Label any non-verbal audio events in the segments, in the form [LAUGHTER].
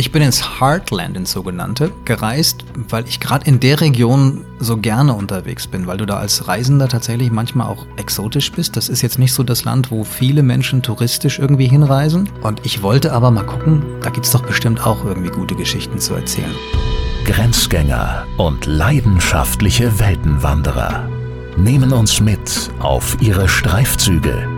Ich bin ins Heartland, ins sogenannte, gereist, weil ich gerade in der Region so gerne unterwegs bin, weil du da als Reisender tatsächlich manchmal auch exotisch bist. Das ist jetzt nicht so das Land, wo viele Menschen touristisch irgendwie hinreisen. Und ich wollte aber mal gucken, da gibt es doch bestimmt auch irgendwie gute Geschichten zu erzählen. Grenzgänger und leidenschaftliche Weltenwanderer nehmen uns mit auf ihre Streifzüge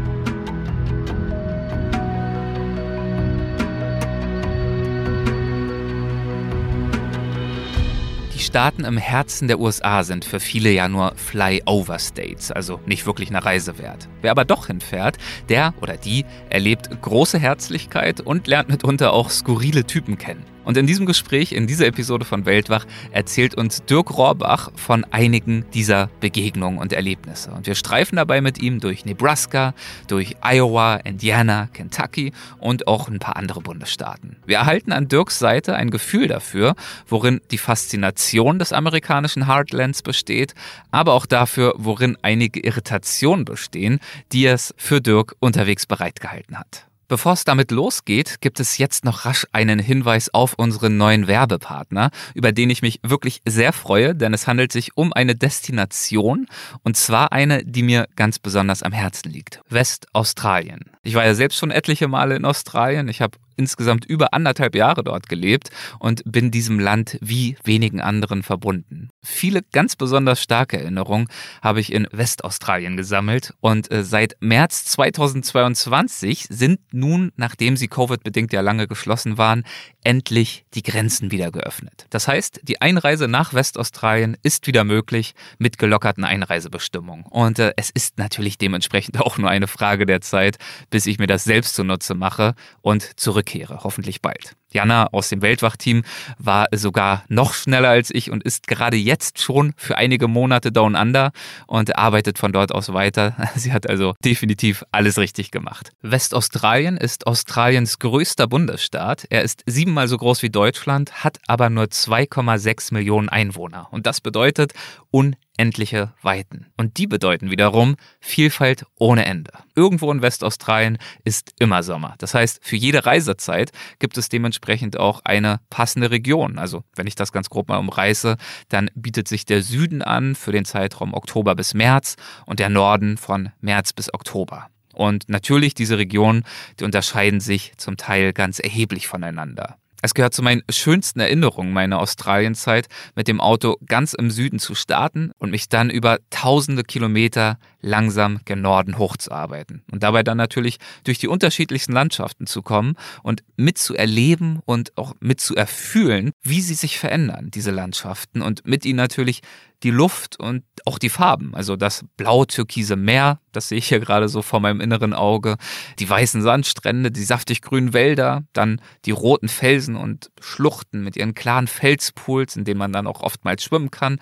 Staaten im Herzen der USA sind für viele ja nur Flyover States, also nicht wirklich eine Reise wert. Wer aber doch hinfährt, der oder die erlebt große Herzlichkeit und lernt mitunter auch skurrile Typen kennen. Und in diesem Gespräch, in dieser Episode von Weltwach, erzählt uns Dirk Rohrbach von einigen dieser Begegnungen und Erlebnisse. Und wir streifen dabei mit ihm durch Nebraska, durch Iowa, Indiana, Kentucky und auch ein paar andere Bundesstaaten. Wir erhalten an Dirks Seite ein Gefühl dafür, worin die Faszination des amerikanischen Heartlands besteht, aber auch dafür, worin einige Irritationen bestehen, die es für Dirk unterwegs bereitgehalten hat. Bevor es damit losgeht, gibt es jetzt noch rasch einen Hinweis auf unseren neuen Werbepartner, über den ich mich wirklich sehr freue, denn es handelt sich um eine Destination und zwar eine, die mir ganz besonders am Herzen liegt. Westaustralien. Ich war ja selbst schon etliche Male in Australien. Ich habe insgesamt über anderthalb Jahre dort gelebt und bin diesem Land wie wenigen anderen verbunden. Viele ganz besonders starke Erinnerungen habe ich in Westaustralien gesammelt und äh, seit März 2022 sind nun, nachdem sie Covid-bedingt ja lange geschlossen waren, endlich die Grenzen wieder geöffnet. Das heißt, die Einreise nach Westaustralien ist wieder möglich mit gelockerten Einreisebestimmungen. Und äh, es ist natürlich dementsprechend [LAUGHS] auch nur eine Frage der Zeit, bis ich mir das selbst zunutze mache und zurück zurückkehre, hoffentlich bald. Jana aus dem Weltwachteam war sogar noch schneller als ich und ist gerade jetzt schon für einige Monate Down Under und arbeitet von dort aus weiter. [LAUGHS] Sie hat also definitiv alles richtig gemacht. Westaustralien ist Australiens größter Bundesstaat. Er ist siebenmal so groß wie Deutschland, hat aber nur 2,6 Millionen Einwohner. Und das bedeutet unendliche Weiten. Und die bedeuten wiederum Vielfalt ohne Ende. Irgendwo in Westaustralien ist immer Sommer. Das heißt, für jede Reisezeit gibt es dementsprechend auch eine passende Region. Also wenn ich das ganz grob mal umreiße, dann bietet sich der Süden an für den Zeitraum Oktober bis März und der Norden von März bis Oktober. Und natürlich, diese Regionen, die unterscheiden sich zum Teil ganz erheblich voneinander. Es gehört zu meinen schönsten Erinnerungen meiner Australienzeit, mit dem Auto ganz im Süden zu starten und mich dann über tausende Kilometer langsam gen Norden hochzuarbeiten. Und dabei dann natürlich durch die unterschiedlichsten Landschaften zu kommen und mitzuerleben und auch mitzuerfühlen, wie sie sich verändern, diese Landschaften. Und mit ihnen natürlich die Luft und auch die Farben. Also das blau-türkise Meer, das sehe ich hier gerade so vor meinem inneren Auge, die weißen Sandstrände, die saftig grünen Wälder, dann die roten Felsen und Schluchten mit ihren klaren Felspools, in denen man dann auch oftmals schwimmen kann.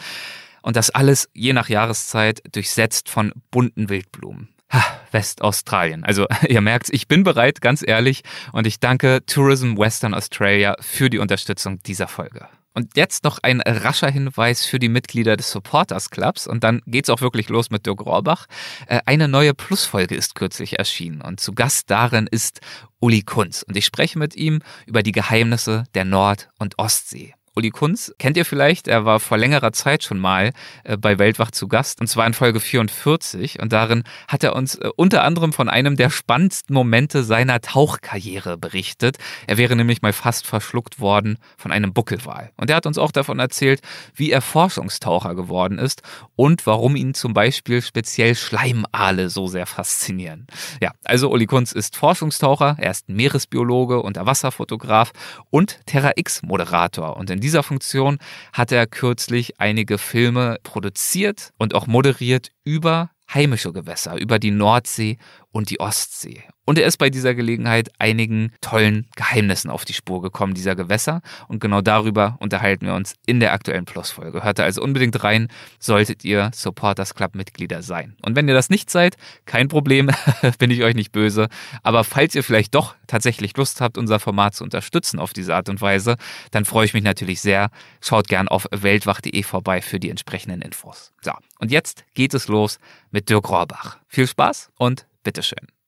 Und das alles je nach Jahreszeit durchsetzt von bunten Wildblumen. Ha, Westaustralien. Also [LAUGHS] ihr merkt, ich bin bereit, ganz ehrlich, und ich danke Tourism Western Australia für die Unterstützung dieser Folge. Und jetzt noch ein rascher Hinweis für die Mitglieder des Supporters Clubs und dann geht's auch wirklich los mit Dirk Rohrbach. Äh, eine neue Plusfolge ist kürzlich erschienen und zu Gast darin ist Uli Kunz und ich spreche mit ihm über die Geheimnisse der Nord- und Ostsee. Uli Kunz kennt ihr vielleicht, er war vor längerer Zeit schon mal äh, bei Weltwach zu Gast und zwar in Folge 44 und darin hat er uns äh, unter anderem von einem der spannendsten Momente seiner Tauchkarriere berichtet. Er wäre nämlich mal fast verschluckt worden von einem Buckelwal. Und er hat uns auch davon erzählt, wie er Forschungstaucher geworden ist und warum ihn zum Beispiel speziell Schleimale so sehr faszinieren. Ja, also Uli Kunz ist Forschungstaucher, er ist Meeresbiologe, Unterwasserfotograf und Terra X Moderator und in dieser Funktion hat er kürzlich einige Filme produziert und auch moderiert über heimische Gewässer, über die Nordsee und die Ostsee. Und er ist bei dieser Gelegenheit einigen tollen Geheimnissen auf die Spur gekommen, dieser Gewässer. Und genau darüber unterhalten wir uns in der aktuellen Plus-Folge. Hört da also unbedingt rein, solltet ihr Supporters Club-Mitglieder sein. Und wenn ihr das nicht seid, kein Problem, [LAUGHS] bin ich euch nicht böse. Aber falls ihr vielleicht doch tatsächlich Lust habt, unser Format zu unterstützen auf diese Art und Weise, dann freue ich mich natürlich sehr. Schaut gern auf weltwach.de vorbei für die entsprechenden Infos. So, und jetzt geht es los mit Dirk Rohrbach. Viel Spaß und bitteschön.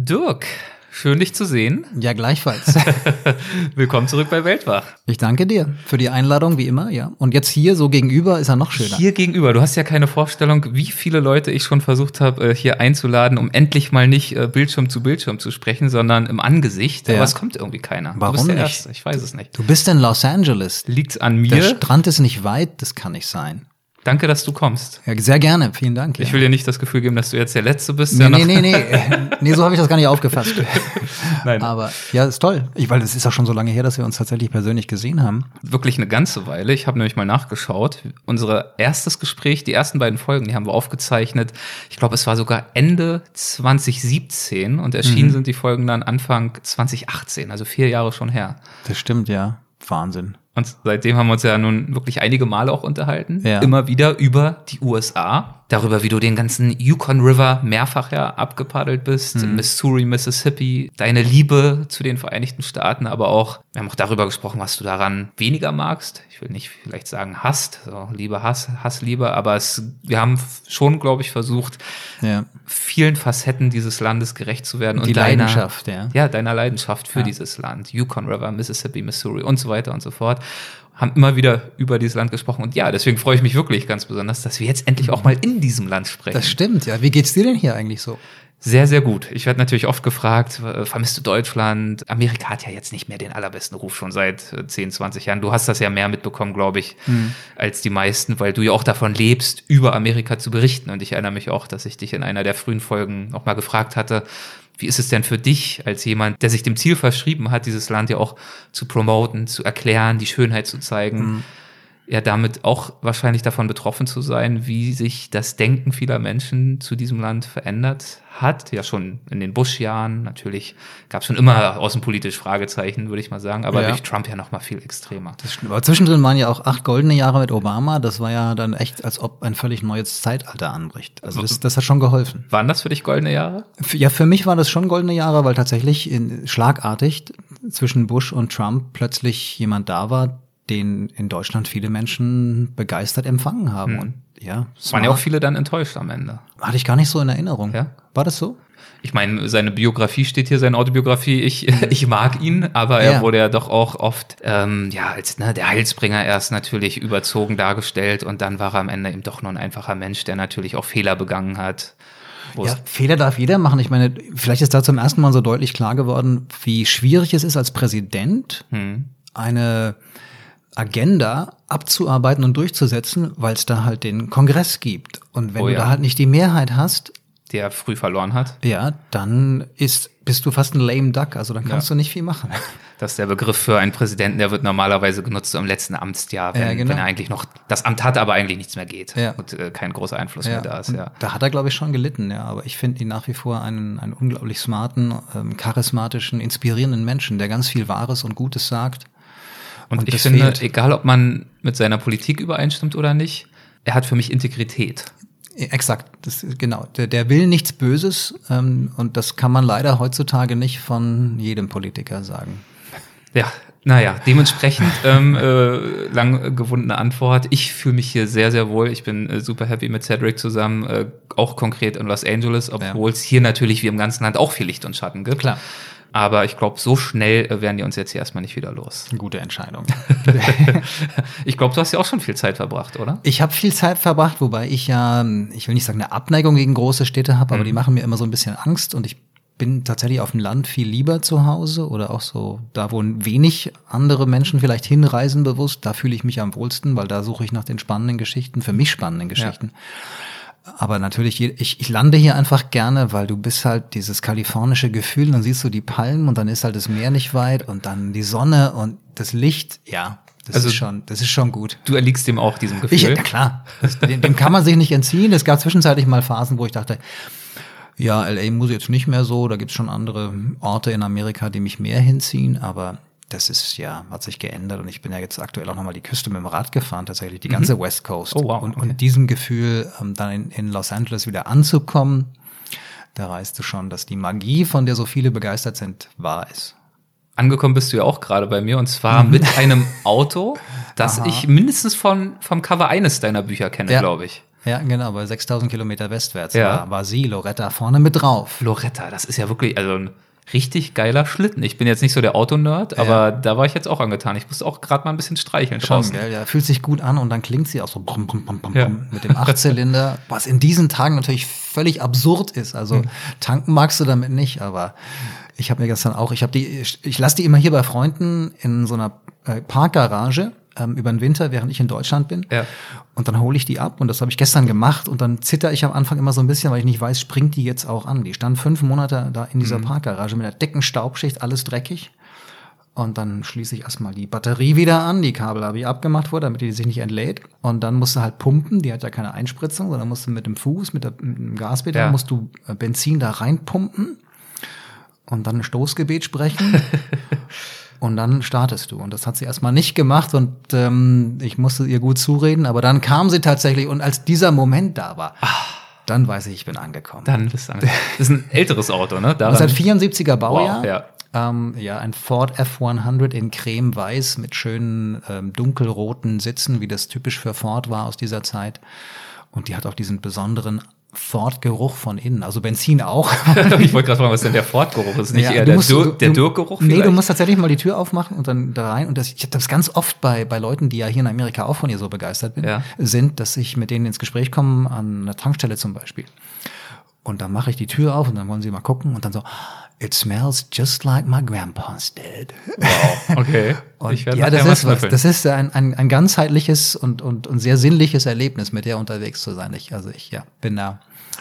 Dirk, schön dich zu sehen. Ja, gleichfalls. [LAUGHS] Willkommen zurück bei Weltwach. Ich danke dir für die Einladung, wie immer, ja. Und jetzt hier so gegenüber ist er noch schöner. Hier gegenüber, du hast ja keine Vorstellung, wie viele Leute ich schon versucht habe, äh, hier einzuladen, um endlich mal nicht äh, Bildschirm zu Bildschirm zu sprechen, sondern im Angesicht. Ja. Aber es kommt irgendwie keiner. Warum der nicht? Erste. Ich weiß es nicht. Du bist in Los Angeles. Liegt's an Der mir? Strand ist nicht weit, das kann nicht sein. Danke, dass du kommst. Ja, sehr gerne, vielen Dank. Ja. Ich will dir nicht das Gefühl geben, dass du jetzt der Letzte bist. Nee, der nee, nee, nee. Nee, so habe ich das gar nicht aufgefasst. [LAUGHS] Nein. Aber ja, ist toll. Ich, weil es ist auch schon so lange her, dass wir uns tatsächlich persönlich gesehen haben. wirklich eine ganze Weile. Ich habe nämlich mal nachgeschaut. Unser erstes Gespräch, die ersten beiden Folgen, die haben wir aufgezeichnet. Ich glaube, es war sogar Ende 2017 und erschienen sind die Folgen dann Anfang 2018, also vier Jahre schon her. Das stimmt, ja. Wahnsinn. Und seitdem haben wir uns ja nun wirklich einige Male auch unterhalten. Ja. Immer wieder über die USA. Darüber, wie du den ganzen Yukon River mehrfach ja abgepaddelt bist. Mhm. Missouri, Mississippi. Deine Liebe zu den Vereinigten Staaten, aber auch, wir haben auch darüber gesprochen, was du daran weniger magst. Ich will nicht vielleicht sagen hasst, so Liebe, Hass, Hass, Liebe, aber es, wir haben schon, glaube ich, versucht, Ja. vielen Facetten dieses Landes gerecht zu werden. Die deiner- Leidenschaft, ja. ja, deiner Leidenschaft für Ja. dieses Land. Yukon River, Mississippi, Missouri und so weiter und so fort. Haben immer wieder über dieses Land gesprochen. Und ja, deswegen freue ich mich wirklich ganz besonders, dass wir jetzt endlich auch mal in diesem Land sprechen. Das stimmt, ja. Wie geht's dir denn hier eigentlich so? Sehr, sehr gut. Ich werde natürlich oft gefragt, äh, vermisst du Deutschland? Amerika hat ja jetzt nicht mehr den allerbesten Ruf schon seit äh, 10, 20 Jahren. Du hast das ja mehr mitbekommen, glaube ich, als die meisten, weil du ja auch davon lebst, über Amerika zu berichten. Und ich erinnere mich auch, dass ich dich in einer der frühen Folgen auch mal gefragt hatte, wie ist es denn für dich als jemand, der sich dem Ziel verschrieben hat, dieses Land ja auch zu promoten, zu erklären, die Schönheit zu zeigen? Ja damit auch wahrscheinlich davon betroffen zu sein, wie sich das Denken vieler Menschen zu diesem Land verändert hat. Ja, schon in den Bush-Jahren. Natürlich gab es schon immer außenpolitisch Fragezeichen, würde ich mal sagen, aber Ja. durch Trump ja noch mal viel extremer. Das stimmt. Aber zwischendrin waren ja auch acht goldene Jahre mit Obama. Das war ja dann echt, als ob ein völlig neues Zeitalter anbricht. Also das, das hat schon geholfen. Waren das für dich goldene Jahre? Ja, für mich war das schon goldene Jahre, weil tatsächlich in, schlagartig zwischen Bush und Trump plötzlich jemand da war, den in Deutschland viele Menschen begeistert empfangen haben. Hm. Und ja, Es waren ja auch viele dann enttäuscht am Ende. hatte ich gar nicht so in Erinnerung. Ja? War das so? Ich meine, seine Biografie steht hier, seine Autobiografie. Ich, [LAUGHS] ich mag ihn, aber er Ja. wurde ja doch auch oft ähm, ja als ne, der Heilsbringer erst natürlich überzogen dargestellt und dann war er am Ende eben doch nur ein einfacher Mensch, der natürlich auch Fehler begangen hat. Ja, Fehler darf jeder machen. Ich meine, vielleicht ist da zum ersten Mal so deutlich klar geworden, wie schwierig es ist, als Präsident Hm. eine Agenda abzuarbeiten und durchzusetzen, weil es da halt den Kongress gibt. Und wenn Oh du ja. da halt nicht die Mehrheit hast, der früh verloren hat. ja, dann ist, bist du fast ein lame duck. Also dann kannst Ja. du nicht viel machen. [LAUGHS] Das ist der Begriff für einen Präsidenten, der wird normalerweise genutzt im letzten Amtsjahr, wenn, Ja, genau. wenn er eigentlich noch das Amt hat, aber eigentlich nichts mehr geht Ja. und äh, kein großer Einfluss mehr da ist. Ja. Da hat er, glaube ich, schon gelitten, ja. Aber ich finde ihn nach wie vor einen, einen unglaublich smarten, ähm, charismatischen, inspirierenden Menschen, der ganz viel Wahres und Gutes sagt. Und, Und ich finde, fehlt. egal ob man mit seiner Politik übereinstimmt oder nicht, er hat für mich Integrität. Exakt, das, genau. Der, der will nichts Böses ähm, und das kann man leider heutzutage nicht von jedem Politiker sagen. Ja, naja, dementsprechend [LAUGHS] ähm, äh, lang gewundene Antwort. Ich fühle mich hier sehr, sehr wohl. Ich bin äh, super happy mit Cedric zusammen, äh, auch konkret in Los Angeles, obwohl es hier natürlich wie im ganzen Land auch viel Licht und Schatten gibt. Klar. Aber ich glaube, so schnell äh, werden die uns jetzt hier erstmal nicht wieder los. Gute Entscheidung. [LAUGHS] Ich glaube, du hast ja auch schon viel Zeit verbracht, oder? Ich habe viel Zeit verbracht, wobei ich ja, ich will nicht sagen, eine Abneigung gegen große Städte habe, aber Mhm. die machen mir immer so ein bisschen Angst und ich bin tatsächlich auf dem Land viel lieber zu Hause oder auch so da, wo wenig andere Menschen vielleicht hinreisen bewusst, da fühle ich mich am wohlsten, weil da suche ich nach den spannenden Geschichten, für mich spannenden Geschichten. Aber natürlich, ich, ich lande hier einfach gerne, weil du bist halt dieses kalifornische Gefühl, dann siehst du die Palmen und dann ist halt das Meer nicht weit und dann die Sonne und das Licht, ja, das Also- ist schon, das ist schon gut. Du erliegst dem auch diesem Gefühl. Ich, ja klar, das, dem, dem kann man sich nicht entziehen. Es gab zwischenzeitlich mal Phasen, wo ich dachte, Ja, LA muss jetzt nicht mehr so. Da gibt's schon andere Orte in Amerika, die mich mehr hinziehen, aber das ist ja, hat sich geändert und ich bin ja jetzt aktuell auch nochmal die Küste mit dem Rad gefahren, tatsächlich, die ganze West Coast. Oh, wow, und, okay. und diesem Gefühl, ähm, dann in, in Los Angeles wieder anzukommen, da weißt du schon, dass die Magie, von der so viele begeistert sind, wahr ist. Angekommen bist du ja auch gerade bei mir und zwar Mhm. mit einem Auto, das ich mindestens von, vom Cover eines deiner Bücher kenne, Ja. glaube ich. Ja, genau, bei 6000 Kilometer westwärts Ja. war, war sie, Loretta, vorne mit drauf. Loretta, das ist ja wirklich, also ein richtig geiler Schlitten. Ich bin jetzt nicht so der Autonerd, aber da war ich jetzt auch angetan. Ich musste auch gerade mal ein bisschen streicheln Schon, gell? Ja, fühlt sich gut an und dann klingt sie auch so brumm, brumm, brumm, brumm, Ja. mit dem Achtzylinder, [LAUGHS] was in diesen Tagen natürlich völlig absurd ist. Also Hm. tanken magst du damit nicht, aber ich habe mir gestern auch, ich habe die, ich, ich lasse die immer hier bei Freunden in so einer äh, Parkgarage ähm, über den Winter, während ich in Deutschland bin. Ja. Und dann hole ich die ab und das habe ich gestern gemacht und dann zitter ich am Anfang immer so ein bisschen, weil ich nicht weiß, springt die jetzt auch an. Die stand fünf Monate da in Mhm. dieser Parkgarage mit einer dicken Staubschicht, alles dreckig. Und dann schließe ich erstmal die Batterie wieder an. Die Kabel habe ich abgemacht vor, damit die sich nicht entlädt. Und dann musst du halt pumpen. Die hat ja keine Einspritzung, sondern musst du mit dem Fuß, mit, der, mit dem Gaspedal, Ja. musst du äh, Benzin da reinpumpen und dann ein Stoßgebet sprechen. [LAUGHS] und dann startest du. Und das hat sie erstmal nicht gemacht und ähm, ich musste ihr gut zureden. Aber dann kam sie tatsächlich und als dieser Moment da war, dann weiß ich, ich bin angekommen. Dann bist du angekommen. Das ist ein älteres Auto, ne? Daran, Das ist ein 74er Baujahr. Wow, ja. Ähm, ja, ein Ford F100 in creme-weiß mit schönen ähm, dunkelroten Sitzen, wie das typisch für Ford war aus dieser Zeit. Und die hat auch diesen besonderen Ford-Geruch von innen, also Benzin auch. [LAUGHS] ich wollte gerade fragen, was denn der Fortgeruch? Ist nicht Ja, eher der, musst- Dur du- der Dirkgeruch Nee, du musst tatsächlich mal die Tür aufmachen und dann da rein. Und das, ich habe das ganz oft bei, bei Leuten, die ja hier in Amerika auch von ihr so begeistert bin, Ja. sind, dass ich mit denen ins Gespräch komme, an einer Tankstelle zum Beispiel. Und dann mache ich die Tür auf und dann wollen sie mal gucken und dann so, it smells just like my grandpa's did. Wow, okay. [LAUGHS] Und ich werde ja, das ist was. Das ist ein, ein, ein ganzheitliches und, und, und sehr sinnliches Erlebnis, mit der unterwegs zu sein. Ich, also ich ja, bin da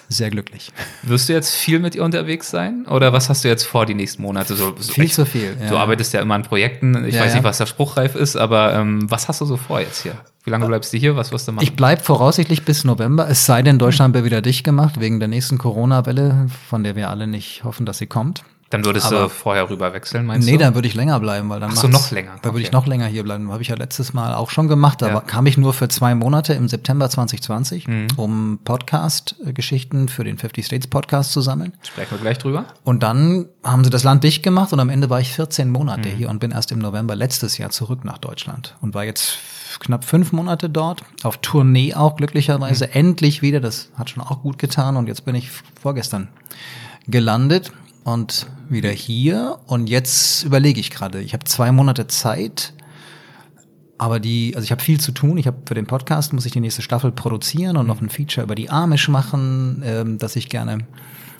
sehr glücklich. Wirst du jetzt viel mit ihr unterwegs sein? Oder was hast du jetzt vor die nächsten Monate? So, so Viel ich- zu viel, Du ja. arbeitest ja immer an Projekten. Ich Ja, weiß nicht, was da spruchreif ist, aber ähm, was hast du so vor jetzt hier? Wie lange bleibst du hier? Was wirst du machen? Ich bleib voraussichtlich bis November, es sei denn, Deutschland wird wieder dicht gemacht, wegen der nächsten Corona-Welle, von der wir alle nicht hoffen, dass sie kommt. Dann würdest aber- du vorher rüber wechseln, meinst nee, du? dann würde ich länger bleiben, weil dann Ach so, noch länger. Dann würde ich Okay. noch länger hier bleiben. Habe ich ja letztes Mal auch schon gemacht, aber Ja. kam ich nur für zwei Monate im September 2020, Mhm. um Podcast-Geschichten für den 50 States Podcast zu sammeln. Sprechen wir gleich drüber. Und dann haben sie das Land dicht gemacht und am Ende war ich 14 Mhm. Monate hier und bin erst im November letztes Jahr zurück nach Deutschland und war jetzt knapp fünf Monate dort, auf Tournee auch glücklicherweise, Mhm. endlich wieder, das hat schon auch gut getan und jetzt bin ich vorgestern gelandet und wieder hier. Und jetzt überlege ich gerade, ich habe zwei Monate Zeit, aber die, also ich habe viel zu tun. Ich habe für den Podcast muss ich die nächste Staffel produzieren und noch ein Feature über die Amish machen, ähm, das ich gerne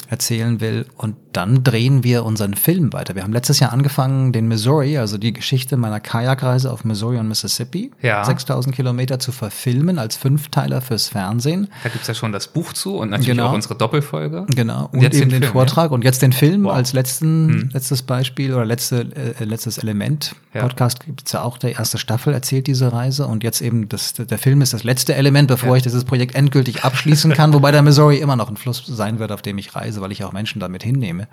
erzählen will. Und dann drehen wir unseren Film weiter. Wir haben letztes Jahr angefangen, den Missouri, also die Geschichte meiner Kajakreise auf Missouri und Mississippi, Ja. 6000 Kilometer zu verfilmen als Fünfteiler fürs Fernsehen. Da gibt's ja schon das Buch zu und natürlich Genau. auch unsere Doppelfolge. Genau. Und, jetzt eben den Film, Vortrag und jetzt den Film Wow. als letzten, letztes Beispiel oder letzte, äh, letztes Element. Ja. Podcast gibt's ja auch, der erste Staffel erzählt diese Reise und jetzt eben das, der Film ist das letzte Element, bevor Ja. ich dieses Projekt endgültig abschließen kann, wobei der Missouri immer noch ein Fluss sein wird, auf dem ich reise, weil ich auch Menschen damit hinnehme,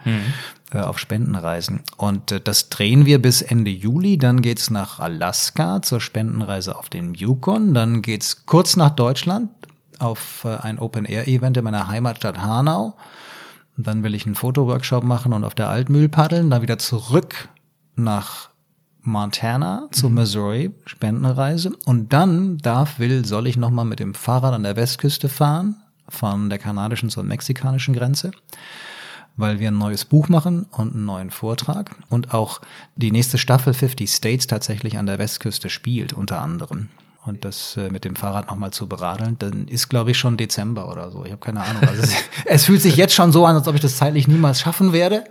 äh, auf Spendenreisen. Und äh, das drehen wir bis Ende Juli, dann geht's nach Alaska zur Spendenreise auf den Yukon, dann geht's kurz nach Deutschland auf äh, ein Open-Air-Event in meiner Heimatstadt Hanau. Und dann will ich einen Fotoworkshop machen und auf der Altmühl paddeln, dann wieder zurück nach Montana zu Missouri, Spendenreise. Und dann darf, will, soll ich nochmal mit dem Fahrrad an der Westküste fahren, von der kanadischen zur mexikanischen Grenze, weil wir ein neues Buch machen und einen neuen Vortrag. Und auch die nächste Staffel 50 States tatsächlich an der Westküste spielt, unter anderem. Und das äh, mit dem Fahrrad nochmal zu beradeln, dann ist, glaube ich, schon Dezember oder so. Ich habe keine Ahnung. Also es, [LAUGHS] es fühlt sich jetzt schon so an, als ob ich das zeitlich niemals schaffen werde.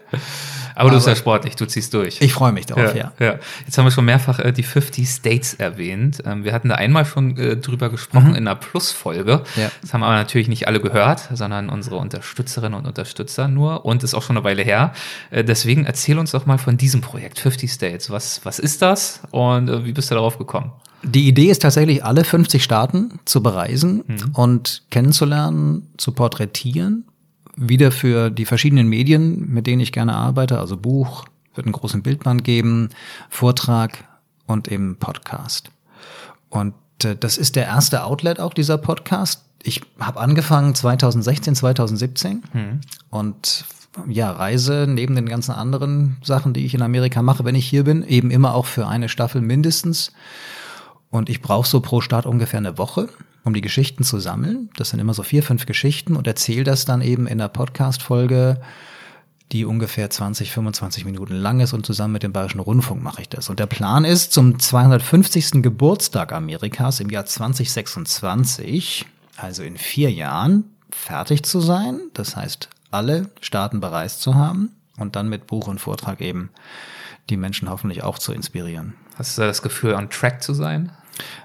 Aber du bist ja sportlich, du ziehst durch. Ich freue mich darauf, ja. ja. Jetzt haben wir schon mehrfach äh, die 50 States erwähnt. Ähm, wir hatten da einmal schon äh, drüber gesprochen in einer Plus-Folge. Ja. Das haben aber natürlich nicht alle gehört, sondern unsere Unterstützerinnen und Unterstützer nur und ist auch schon eine Weile her. Äh, deswegen erzähl uns doch mal von diesem Projekt 50 States. Was, was ist das und äh, wie bist du darauf gekommen? Die Idee ist tatsächlich, alle 50 Staaten zu bereisen und kennenzulernen, zu porträtieren wieder für die verschiedenen Medien, mit denen ich gerne arbeite, also Buch, wird einen großen Bildband geben, Vortrag und eben Podcast. Und äh, das ist der erste Outlet auch dieser Podcast. Ich habe angefangen 2016, 2017 mhm. und ja, reise neben den ganzen anderen Sachen, die ich in Amerika mache, wenn ich hier bin, eben immer auch für eine Staffel mindestens. Und ich brauche so pro Start ungefähr eine Woche, um die Geschichten zu sammeln. Das sind immer so vier, fünf Geschichten und erzähle das dann eben in der Podcast-Folge, die ungefähr 20, 25 Minuten lang ist und zusammen mit dem Bayerischen Rundfunk mache ich das. Und der Plan ist, zum 250. Geburtstag Amerikas im Jahr 2026, also in vier Jahren, fertig zu sein. Das heißt, alle Staaten bereist zu haben und dann mit Buch und Vortrag eben die Menschen hoffentlich auch zu inspirieren. Hast du das Gefühl, on track zu sein?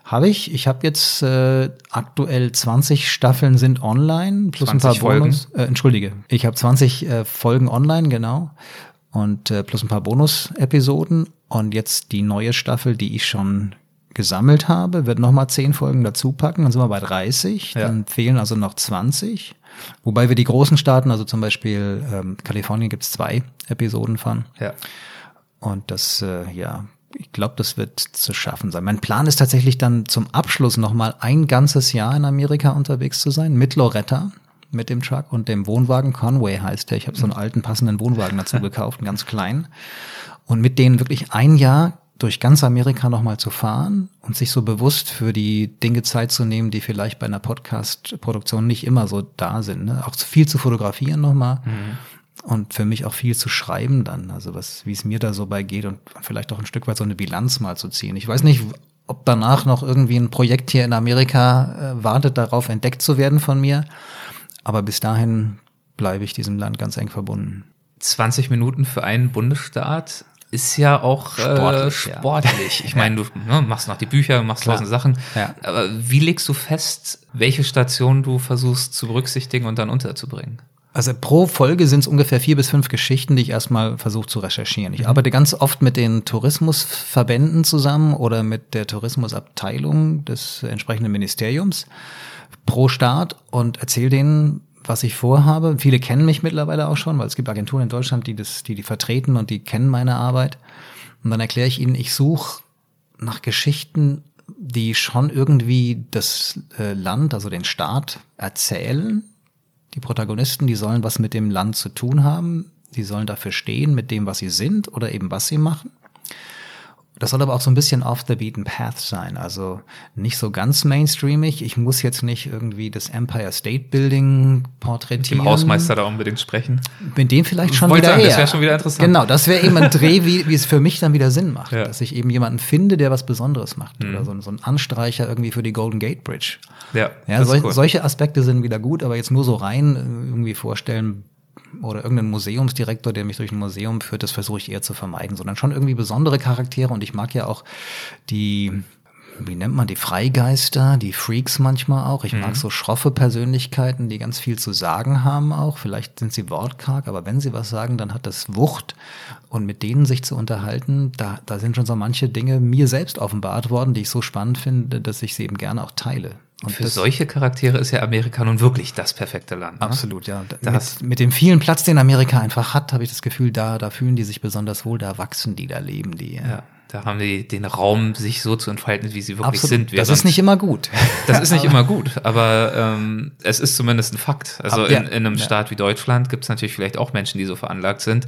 Habe ich. Ich habe jetzt äh, aktuell 20 Staffeln sind online, plus ein paar Bonus. Äh, entschuldige, ich habe 20 äh, Folgen online, genau. Und äh, plus ein paar Bonus-Episoden. Und jetzt die neue Staffel, die ich schon gesammelt habe, wird nochmal 10 Folgen dazu packen. Dann sind wir bei 30. Ja. Dann fehlen also noch 20. Wobei wir die großen Staaten, also zum Beispiel ähm, Kalifornien gibt es zwei Episoden von. Ja. Und das, äh, ja, ich glaube, das wird zu schaffen sein. Mein Plan ist tatsächlich dann zum Abschluss nochmal ein ganzes Jahr in Amerika unterwegs zu sein, mit Loretta, mit dem Truck und dem Wohnwagen. Conway heißt der. Ich habe so einen alten passenden Wohnwagen dazu [LAUGHS] gekauft, einen ganz kleinen. Und mit denen wirklich ein Jahr durch ganz Amerika nochmal zu fahren und sich so bewusst für die Dinge Zeit zu nehmen, die vielleicht bei einer Podcast-Produktion nicht immer so da sind. Ne? Auch viel zu fotografieren nochmal mhm. Und für mich auch viel zu schreiben dann, also was, wie es mir da so bei geht und vielleicht auch ein Stück weit so eine Bilanz mal zu ziehen. Ich weiß nicht, ob danach noch irgendwie ein Projekt hier in Amerika äh, wartet, darauf entdeckt zu werden von mir, aber bis dahin bleibe ich diesem Land ganz eng verbunden. 20 Minuten für einen Bundesstaat ist ja auch sportlich. Äh, sportlich. Ja. Ich meine, du ne, machst noch die Bücher, machst tausend Sachen. Ja. Aber wie legst du fest, welche Station du versuchst zu berücksichtigen und dann unterzubringen? Also pro Folge sind es ungefähr vier bis fünf Geschichten, die ich erstmal versuche zu recherchieren. Ich mhm. arbeite ganz oft mit den Tourismusverbänden zusammen oder mit der Tourismusabteilung des entsprechenden Ministeriums pro Staat und erzähle denen, was ich vorhabe. Viele kennen mich mittlerweile auch schon, weil es gibt Agenturen in Deutschland, die das, die die vertreten und die kennen meine Arbeit. Und dann erkläre ich ihnen, ich suche nach Geschichten, die schon irgendwie das äh, Land, also den Staat erzählen. Die Protagonisten, die sollen was mit dem Land zu tun haben. Die sollen dafür stehen mit dem, was sie sind oder eben was sie machen. Das soll aber auch so ein bisschen off the beaten path sein, also nicht so ganz mainstreamig. Ich muss jetzt nicht irgendwie das Empire State Building porträtieren. Mit dem Hausmeister da unbedingt sprechen. Mit dem vielleicht schon wieder sagen, eher. Das wäre schon wieder interessant. Genau, das wäre eben ein Dreh, wie, wie es für mich dann wieder Sinn macht. Ja. Dass ich eben jemanden finde, der was Besonderes macht. Mhm. Oder so, so ein Anstreicher irgendwie für die Golden Gate Bridge. Ja, ja sol cool. solche Aspekte sind wieder gut, aber jetzt nur so rein äh, irgendwie vorstellen, oder irgendein Museumsdirektor, der mich durch ein Museum führt, das versuche ich eher zu vermeiden, sondern schon irgendwie besondere Charaktere. Und ich mag ja auch die wie nennt man die Freigeister, die Freaks manchmal auch. Ich mhm. mag so schroffe Persönlichkeiten, die ganz viel zu sagen haben auch. Vielleicht sind sie wortkarg, aber wenn sie was sagen, dann hat das Wucht. Und mit denen sich zu unterhalten, da, da sind schon so manche Dinge mir selbst offenbart worden, die ich so spannend finde, dass ich sie eben gerne auch teile. Und für solche Charaktere ist ja Amerika nun wirklich das perfekte Land. Ne? Absolut, ja. Mit, mit, dem vielen Platz, den Amerika einfach hat, habe ich das Gefühl, da, da fühlen die sich besonders wohl, da wachsen die, da leben die. Ja. ja da haben die den Raum, sich so zu entfalten, wie sie wirklich Absolut. sind. Das ist nicht immer gut. Das ist nicht [LAUGHS] immer gut, aber ähm, es ist zumindest ein Fakt. Also in, in einem ja. Staat wie Deutschland gibt es natürlich vielleicht auch Menschen, die so veranlagt sind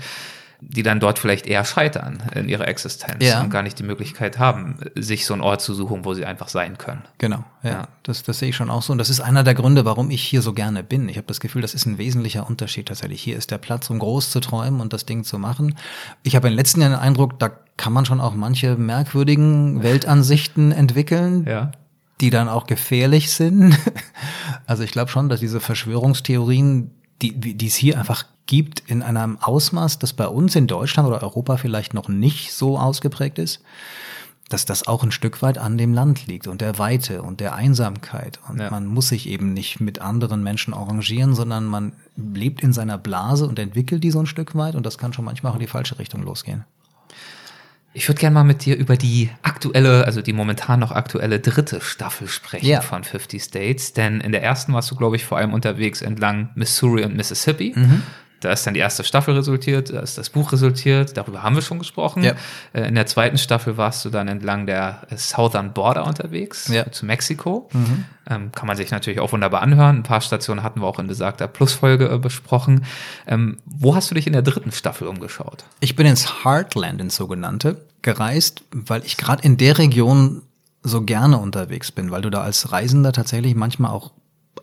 die dann dort vielleicht eher scheitern in ihrer Existenz ja. und gar nicht die Möglichkeit haben, sich so einen Ort zu suchen, wo sie einfach sein können. Genau, ja. ja. Das, das sehe ich schon auch so. Und das ist einer der Gründe, warum ich hier so gerne bin. Ich habe das Gefühl, das ist ein wesentlicher Unterschied tatsächlich. Hier ist der Platz, um groß zu träumen und das Ding zu machen. Ich habe in den letzten Jahren den Eindruck, da kann man schon auch manche merkwürdigen Weltansichten [LAUGHS] entwickeln. Ja die dann auch gefährlich sind. [LAUGHS] Also ich glaube schon, dass diese Verschwörungstheorien, die, die es hier einfach gibt in einem Ausmaß, das bei uns in Deutschland oder Europa vielleicht noch nicht so ausgeprägt ist, dass das auch ein Stück weit an dem Land liegt und der Weite und der Einsamkeit. Und ja. man muss sich eben nicht mit anderen Menschen arrangieren, sondern man lebt in seiner Blase und entwickelt die so ein Stück weit und das kann schon manchmal auch in die falsche Richtung losgehen. Ich würde gerne mal mit dir über die aktuelle, also die momentan noch aktuelle dritte Staffel sprechen Ja. von 50 States. Denn in der ersten warst du, glaube ich, vor allem unterwegs entlang Missouri und Mississippi. Mhm. Da ist dann die erste Staffel resultiert, da ist das Buch resultiert, darüber haben wir schon gesprochen. Ja. Äh, In der zweiten Staffel warst du dann entlang der äh, Southern Border unterwegs, Ja. Mhm. zu Mexiko. Ähm, kann man sich natürlich auch wunderbar anhören. Ein paar Stationen hatten wir auch in besagter Plusfolge äh, besprochen. Ähm, wo hast du dich in der dritten Staffel umgeschaut? Ich bin ins Heartland, ins sogenannte, gereist, weil ich gerade in der Region so gerne unterwegs bin, weil du da als Reisender tatsächlich manchmal auch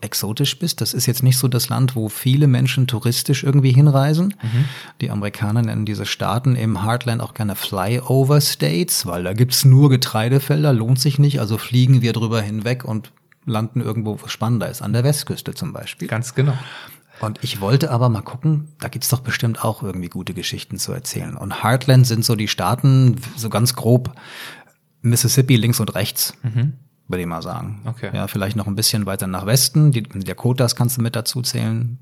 exotisch bist. Das ist jetzt nicht so das Land, wo viele Menschen touristisch irgendwie hinreisen. Die Amerikaner nennen diese Staaten im Heartland auch gerne Flyover States, weil da gibt's nur Getreidefelder, lohnt sich nicht, also fliegen wir drüber hinweg und landen irgendwo, wo spannender ist, an der Westküste zum Beispiel. Ganz genau. Und ich wollte aber mal gucken, da gibt's doch bestimmt auch irgendwie gute Geschichten zu erzählen. Und Heartland sind so die Staaten, so ganz grob Mississippi links und rechts, würde ich mal sagen. Okay. Ja, vielleicht noch ein bisschen weiter nach Westen. Die die Dakotas kannst du mit dazu zählen.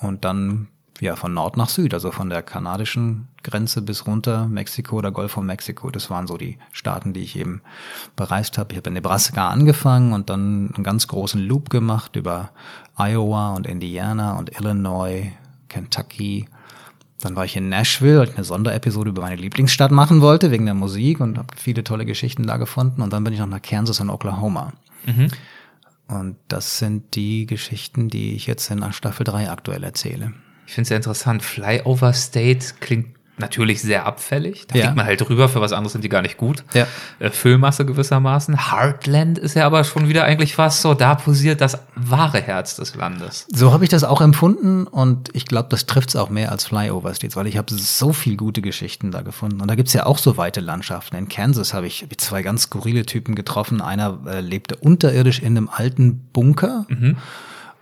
Und dann ja von Nord nach Süd, also von der kanadischen Grenze bis runter Mexiko oder Golf von Mexiko. Das waren so die Staaten, die ich eben bereist habe. Ich habe in Nebraska angefangen und dann einen ganz großen Loop gemacht über Iowa und Indiana und Illinois, Kentucky. Dann war ich in Nashville, weil ich eine Sonderepisode über meine Lieblingsstadt machen wollte, wegen der Musik und habe viele tolle Geschichten da gefunden. Und dann bin ich noch nach Kansas und Oklahoma. Und das sind die Geschichten, die ich jetzt in Staffel 3 aktuell erzähle. Ich finde es sehr interessant. Flyover State klingt natürlich sehr abfällig. Da Ja. fliegt man halt drüber, für was anderes sind die gar nicht gut. Ja. Äh, Füllmasse gewissermaßen. Heartland ist ja aber schon wieder eigentlich fast so, da posiert das wahre Herz des Landes. So habe ich das auch empfunden und ich glaube, das trifft's auch mehr als Flyover States, weil ich habe so viel gute Geschichten da gefunden. Und da gibt's ja auch so weite Landschaften. In Kansas habe ich zwei ganz skurrile Typen getroffen. Einer äh, lebte unterirdisch in einem alten Bunker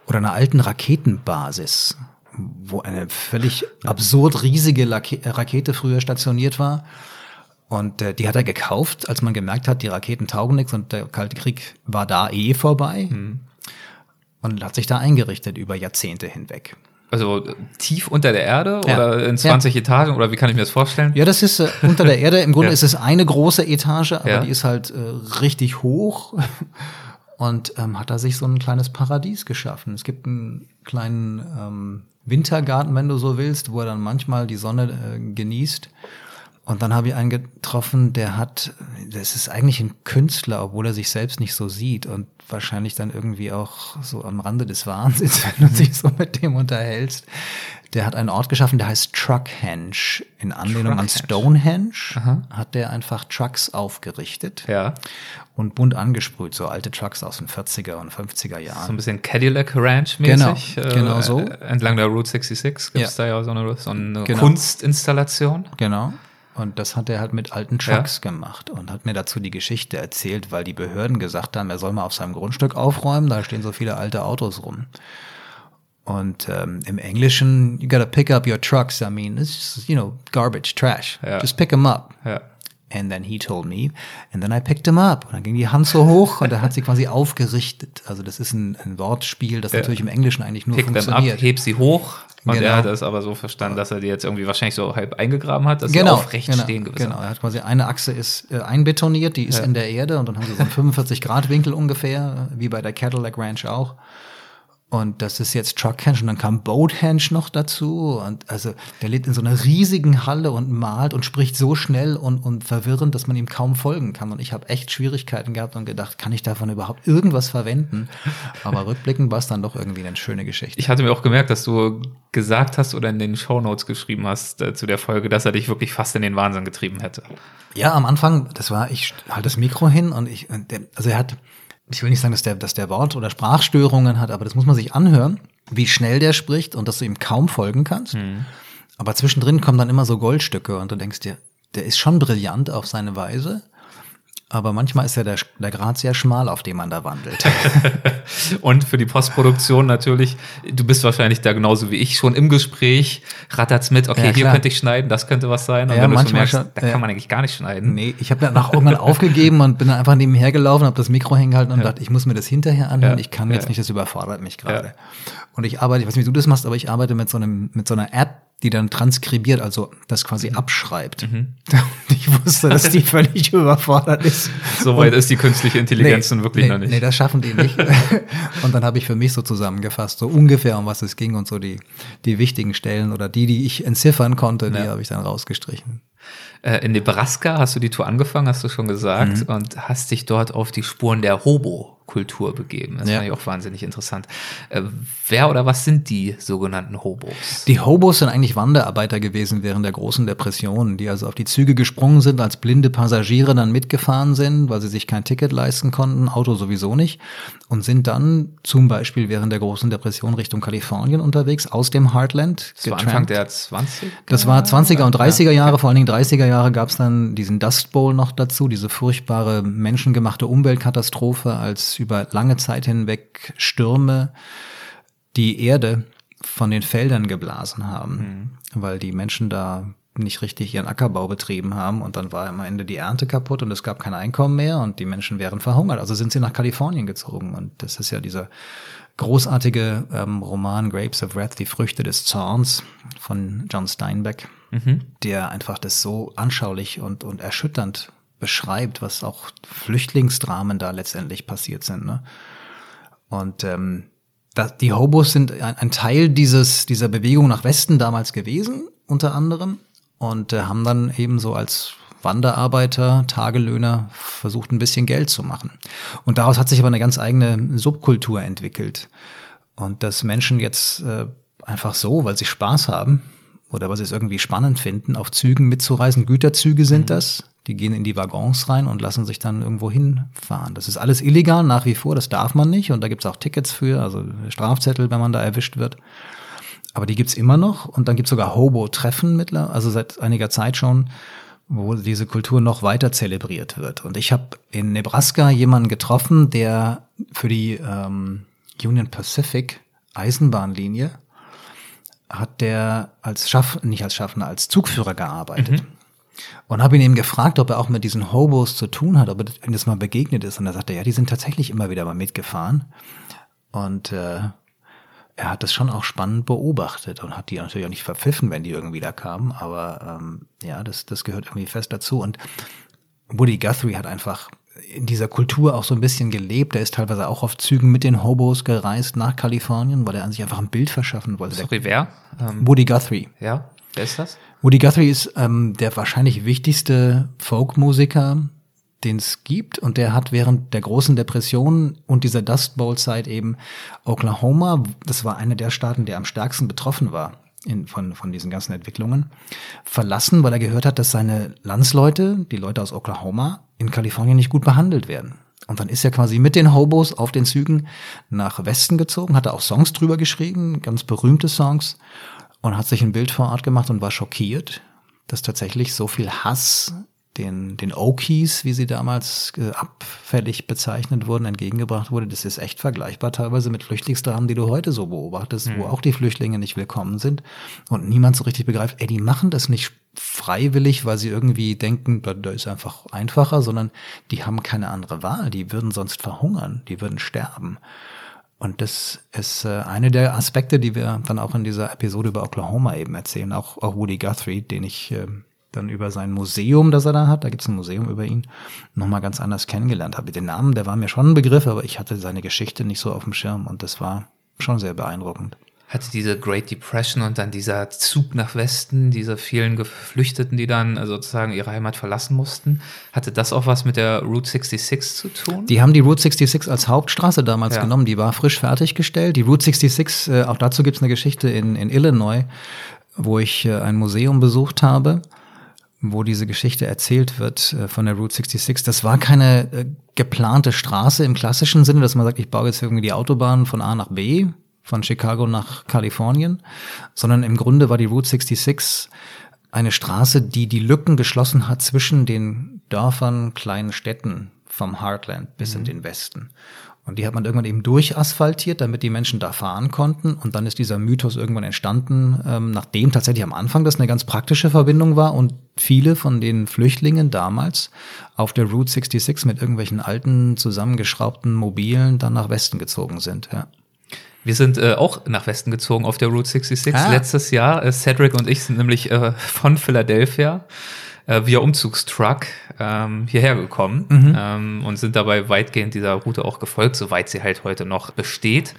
oder einer alten Raketenbasis, wo eine völlig absurd riesige Lake Rakete früher stationiert war. Und äh, die hat er gekauft, als man gemerkt hat, die Raketen taugen nichts und der Kalte Krieg war da eh vorbei. Und hat sich da eingerichtet über Jahrzehnte hinweg. Also äh, tief unter der Erde Ja. oder in 20 Etagen oder wie kann ich mir das vorstellen? Ja, das ist äh, unter der Erde. Im Grunde [LAUGHS] Ja. ist es eine große Etage, aber Ja. die ist halt äh, richtig hoch. [LAUGHS] Und ähm, hat da sich so ein kleines Paradies geschaffen. Es gibt einen kleinen ähm, Wintergarten, wenn du so willst, wo er dann manchmal die Sonne äh, genießt. Und dann habe ich einen getroffen, der hat, das ist eigentlich ein Künstler, obwohl er sich selbst nicht so sieht und wahrscheinlich dann irgendwie auch so am Rande des Wahnsinns, [LAUGHS] wenn du dich so mit dem unterhältst. Der hat einen Ort geschaffen, der heißt Truckhenge. In Anlehnung an Truckhenge. Stonehenge hat der einfach Trucks aufgerichtet Ja. und bunt angesprüht, so alte Trucks aus den 40er und 50er So ein Jahren. bisschen Cadillac Ranch mäßig. Genau, genau so. Äh, entlang der Route 66 gibt es Ja. da ja so eine, so eine Genau. Kunstinstallation. Genau. Und das hat er halt mit alten Trucks gemacht und hat mir dazu die Geschichte erzählt, weil die Behörden gesagt haben, er soll mal auf seinem Grundstück aufräumen, da stehen so viele alte Autos rum. Und ähm, im Englischen, you gotta pick up your trucks. I mean, it's just, you know, garbage, trash. Ja. Just pick them up. Ja. And then he told me, and then I picked him up. Und dann ging die Hand so hoch und er hat sie quasi aufgerichtet. Also das ist ein, ein Wortspiel, das Ja. natürlich im Englischen eigentlich nur Pick them up, funktioniert. heb sie hoch. Und Genau. er hat es aber so verstanden, dass er die jetzt irgendwie wahrscheinlich so halb eingegraben hat, dass sie aufrecht genau, stehen gewissermaßen. Genau, er hat quasi eine Achse ist äh, einbetoniert, die ist Ja. in der Erde und dann haben sie so einen 45 Grad Winkel ungefähr, äh, wie bei der Cadillac Ranch auch. Und das ist jetzt Truckhenge und dann kam Boathenge noch dazu. Und also der lebt in so einer riesigen Halle und malt und spricht so schnell und, und verwirrend, dass man ihm kaum folgen kann. Und ich habe echt Schwierigkeiten gehabt und gedacht, kann ich davon überhaupt irgendwas verwenden? Aber [LAUGHS] rückblickend war es dann doch irgendwie eine schöne Geschichte. Ich hatte mir auch gemerkt, dass du gesagt hast oder in den Shownotes geschrieben hast äh, zu der Folge, dass er dich wirklich fast in den Wahnsinn getrieben hätte. Ja, am Anfang, das war, ich halt das Mikro hin und ich, und der, also er hat, ich will nicht sagen, dass der, dass der Wort- oder Sprachstörungen hat, aber das muss man sich anhören, wie schnell der spricht und dass du ihm kaum folgen kannst. Aber zwischendrin kommen dann immer so Goldstücke und du denkst dir, der ist schon brillant auf seine Weise. Aber manchmal ist ja der, der Grat sehr schmal, auf dem man da wandelt. [LAUGHS] Und für die Postproduktion natürlich, du bist wahrscheinlich da genauso wie ich schon im Gespräch, rattert's mit, okay, Ja, hier könnte ich schneiden, das könnte was sein. Und Ja, wenn du manchmal merkst, schon, da ja. kann man eigentlich gar nicht schneiden. Nee, ich habe danach irgendwann aufgegeben und bin dann einfach nebenher gelaufen, habe das Mikro hingehalten und dachte, ich muss mir das hinterher anhören. Ich kann jetzt nicht, das überfordert mich gerade. Und ich arbeite, ich weiß nicht, wie du das machst, aber ich arbeite mit so einem mit so einer App, die dann transkribiert, also das quasi mhm. abschreibt. Mhm. [LAUGHS] Ich wusste, dass die völlig überfordert ist. Soweit ist die künstliche Intelligenz nee, nun wirklich nee, noch nicht. Nee, das schaffen die nicht. [LAUGHS] und dann habe ich für mich so zusammengefasst, so ungefähr um was es ging und so die, die wichtigen Stellen oder die, die ich entziffern konnte, die ja. habe ich dann rausgestrichen. Äh, in Nebraska hast du die Tour angefangen, hast du schon gesagt, mhm. und hast dich dort auf die Spuren der Hobo Kultur begeben. Das ja. fand ich auch wahnsinnig interessant. Äh, wer oder was sind die sogenannten Hobos? Die Hobos sind eigentlich Wanderarbeiter gewesen während der großen Depression, die also auf die Züge gesprungen sind, als blinde Passagiere dann mitgefahren sind, weil sie sich kein Ticket leisten konnten, Auto sowieso nicht, und sind dann zum Beispiel während der großen Depression Richtung Kalifornien unterwegs, aus dem Heartland. Das war Anfang der 20 Das war 20er und 30er Jahre, vor allen Dingen 30er Jahre gab es dann diesen Dust Bowl noch dazu, diese furchtbare menschengemachte Umweltkatastrophe, als über lange Zeit hinweg Stürme die Erde von den Feldern geblasen haben, mhm. weil die Menschen da nicht richtig ihren Ackerbau betrieben haben und dann war am Ende die Ernte kaputt und es gab kein Einkommen mehr und die Menschen wären verhungert. Also sind sie nach Kalifornien gezogen und das ist ja dieser großartige ähm, Roman Grapes of Wrath, die Früchte des Zorns von John Steinbeck, mhm. der einfach das so anschaulich und, und erschütternd beschreibt, was auch Flüchtlingsdramen da letztendlich passiert sind. Ne? Und ähm, das, die Hobos sind ein, ein Teil dieses, dieser Bewegung nach Westen damals gewesen, unter anderem, und äh, haben dann eben so als Wanderarbeiter, Tagelöhner versucht ein bisschen Geld zu machen. Und daraus hat sich aber eine ganz eigene Subkultur entwickelt. Und dass Menschen jetzt äh, einfach so, weil sie Spaß haben oder weil sie es irgendwie spannend finden, auf Zügen mitzureisen, Güterzüge sind mhm. das, die gehen in die Waggons rein und lassen sich dann irgendwo hinfahren. Das ist alles illegal nach wie vor, das darf man nicht und da gibt's auch Tickets für, also Strafzettel, wenn man da erwischt wird. Aber die gibt's immer noch und dann gibt's sogar Hobo-Treffen mittlerweile, also seit einiger Zeit schon, wo diese Kultur noch weiter zelebriert wird. Und ich habe in Nebraska jemanden getroffen, der für die ähm, Union Pacific Eisenbahnlinie hat der als Schaff, nicht als Schaffner, als Zugführer gearbeitet. Mhm. Und habe ihn eben gefragt, ob er auch mit diesen Hobos zu tun hat, ob er das mal begegnet ist. Und er sagte, ja, die sind tatsächlich immer wieder mal mitgefahren. Und äh, er hat das schon auch spannend beobachtet und hat die natürlich auch nicht verpfiffen, wenn die irgendwie da kamen. Aber ähm, ja, das, das gehört irgendwie fest dazu. Und Woody Guthrie hat einfach in dieser Kultur auch so ein bisschen gelebt. Er ist teilweise auch auf Zügen mit den Hobos gereist nach Kalifornien, weil er an sich einfach ein Bild verschaffen wollte. Sorry, wer? Ähm, Woody Guthrie. Ja, wer ist das? Woody Guthrie ist ähm, der wahrscheinlich wichtigste Folkmusiker, den es gibt. Und der hat während der großen Depression und dieser Dust Bowl-Zeit eben Oklahoma, das war einer der Staaten, der am stärksten betroffen war in, von, von diesen ganzen Entwicklungen, verlassen, weil er gehört hat, dass seine Landsleute, die Leute aus Oklahoma, in Kalifornien nicht gut behandelt werden. Und dann ist er quasi mit den Hobos auf den Zügen nach Westen gezogen, hat er auch Songs drüber geschrieben, ganz berühmte Songs und hat sich ein Bild vor Ort gemacht und war schockiert, dass tatsächlich so viel Hass den, den Okies, wie sie damals äh, abfällig bezeichnet wurden, entgegengebracht wurde. Das ist echt vergleichbar teilweise mit Flüchtlingsdramen, die du heute so beobachtest, mhm. wo auch die Flüchtlinge nicht willkommen sind und niemand so richtig begreift, ey, die machen das nicht freiwillig, weil sie irgendwie denken, da, da ist einfach einfacher, sondern die haben keine andere Wahl, die würden sonst verhungern, die würden sterben. Und das ist äh, eine der Aspekte, die wir dann auch in dieser Episode über Oklahoma eben erzählen. Auch, auch Woody Guthrie, den ich äh, dann über sein Museum, das er da hat, da gibt's ein Museum über ihn, nochmal ganz anders kennengelernt habe. Den Namen, der war mir schon ein Begriff, aber ich hatte seine Geschichte nicht so auf dem Schirm und das war schon sehr beeindruckend hatte diese Great Depression und dann dieser Zug nach Westen, diese vielen Geflüchteten, die dann sozusagen ihre Heimat verlassen mussten. Hatte das auch was mit der Route 66 zu tun? Die haben die Route 66 als Hauptstraße damals ja. genommen. Die war frisch fertiggestellt. Die Route 66, äh, auch dazu gibt's eine Geschichte in, in Illinois, wo ich äh, ein Museum besucht habe wo diese Geschichte erzählt wird äh, von der Route 66. Das war keine äh, geplante Straße im klassischen Sinne, dass man sagt, ich baue jetzt irgendwie die Autobahn von A nach B, von Chicago nach Kalifornien, sondern im Grunde war die Route 66 eine Straße, die die Lücken geschlossen hat zwischen den Dörfern, kleinen Städten vom Heartland bis mhm. in den Westen. Und die hat man irgendwann eben durchasphaltiert, damit die Menschen da fahren konnten. Und dann ist dieser Mythos irgendwann entstanden, ähm, nachdem tatsächlich am Anfang das eine ganz praktische Verbindung war und viele von den Flüchtlingen damals auf der Route 66 mit irgendwelchen alten, zusammengeschraubten Mobilen dann nach Westen gezogen sind. Ja. Wir sind äh, auch nach Westen gezogen auf der Route 66 ah. letztes Jahr. Äh, Cedric und ich sind nämlich äh, von Philadelphia äh, via Umzugstruck ähm, hierher gekommen mhm. ähm, und sind dabei weitgehend dieser Route auch gefolgt, soweit sie halt heute noch besteht.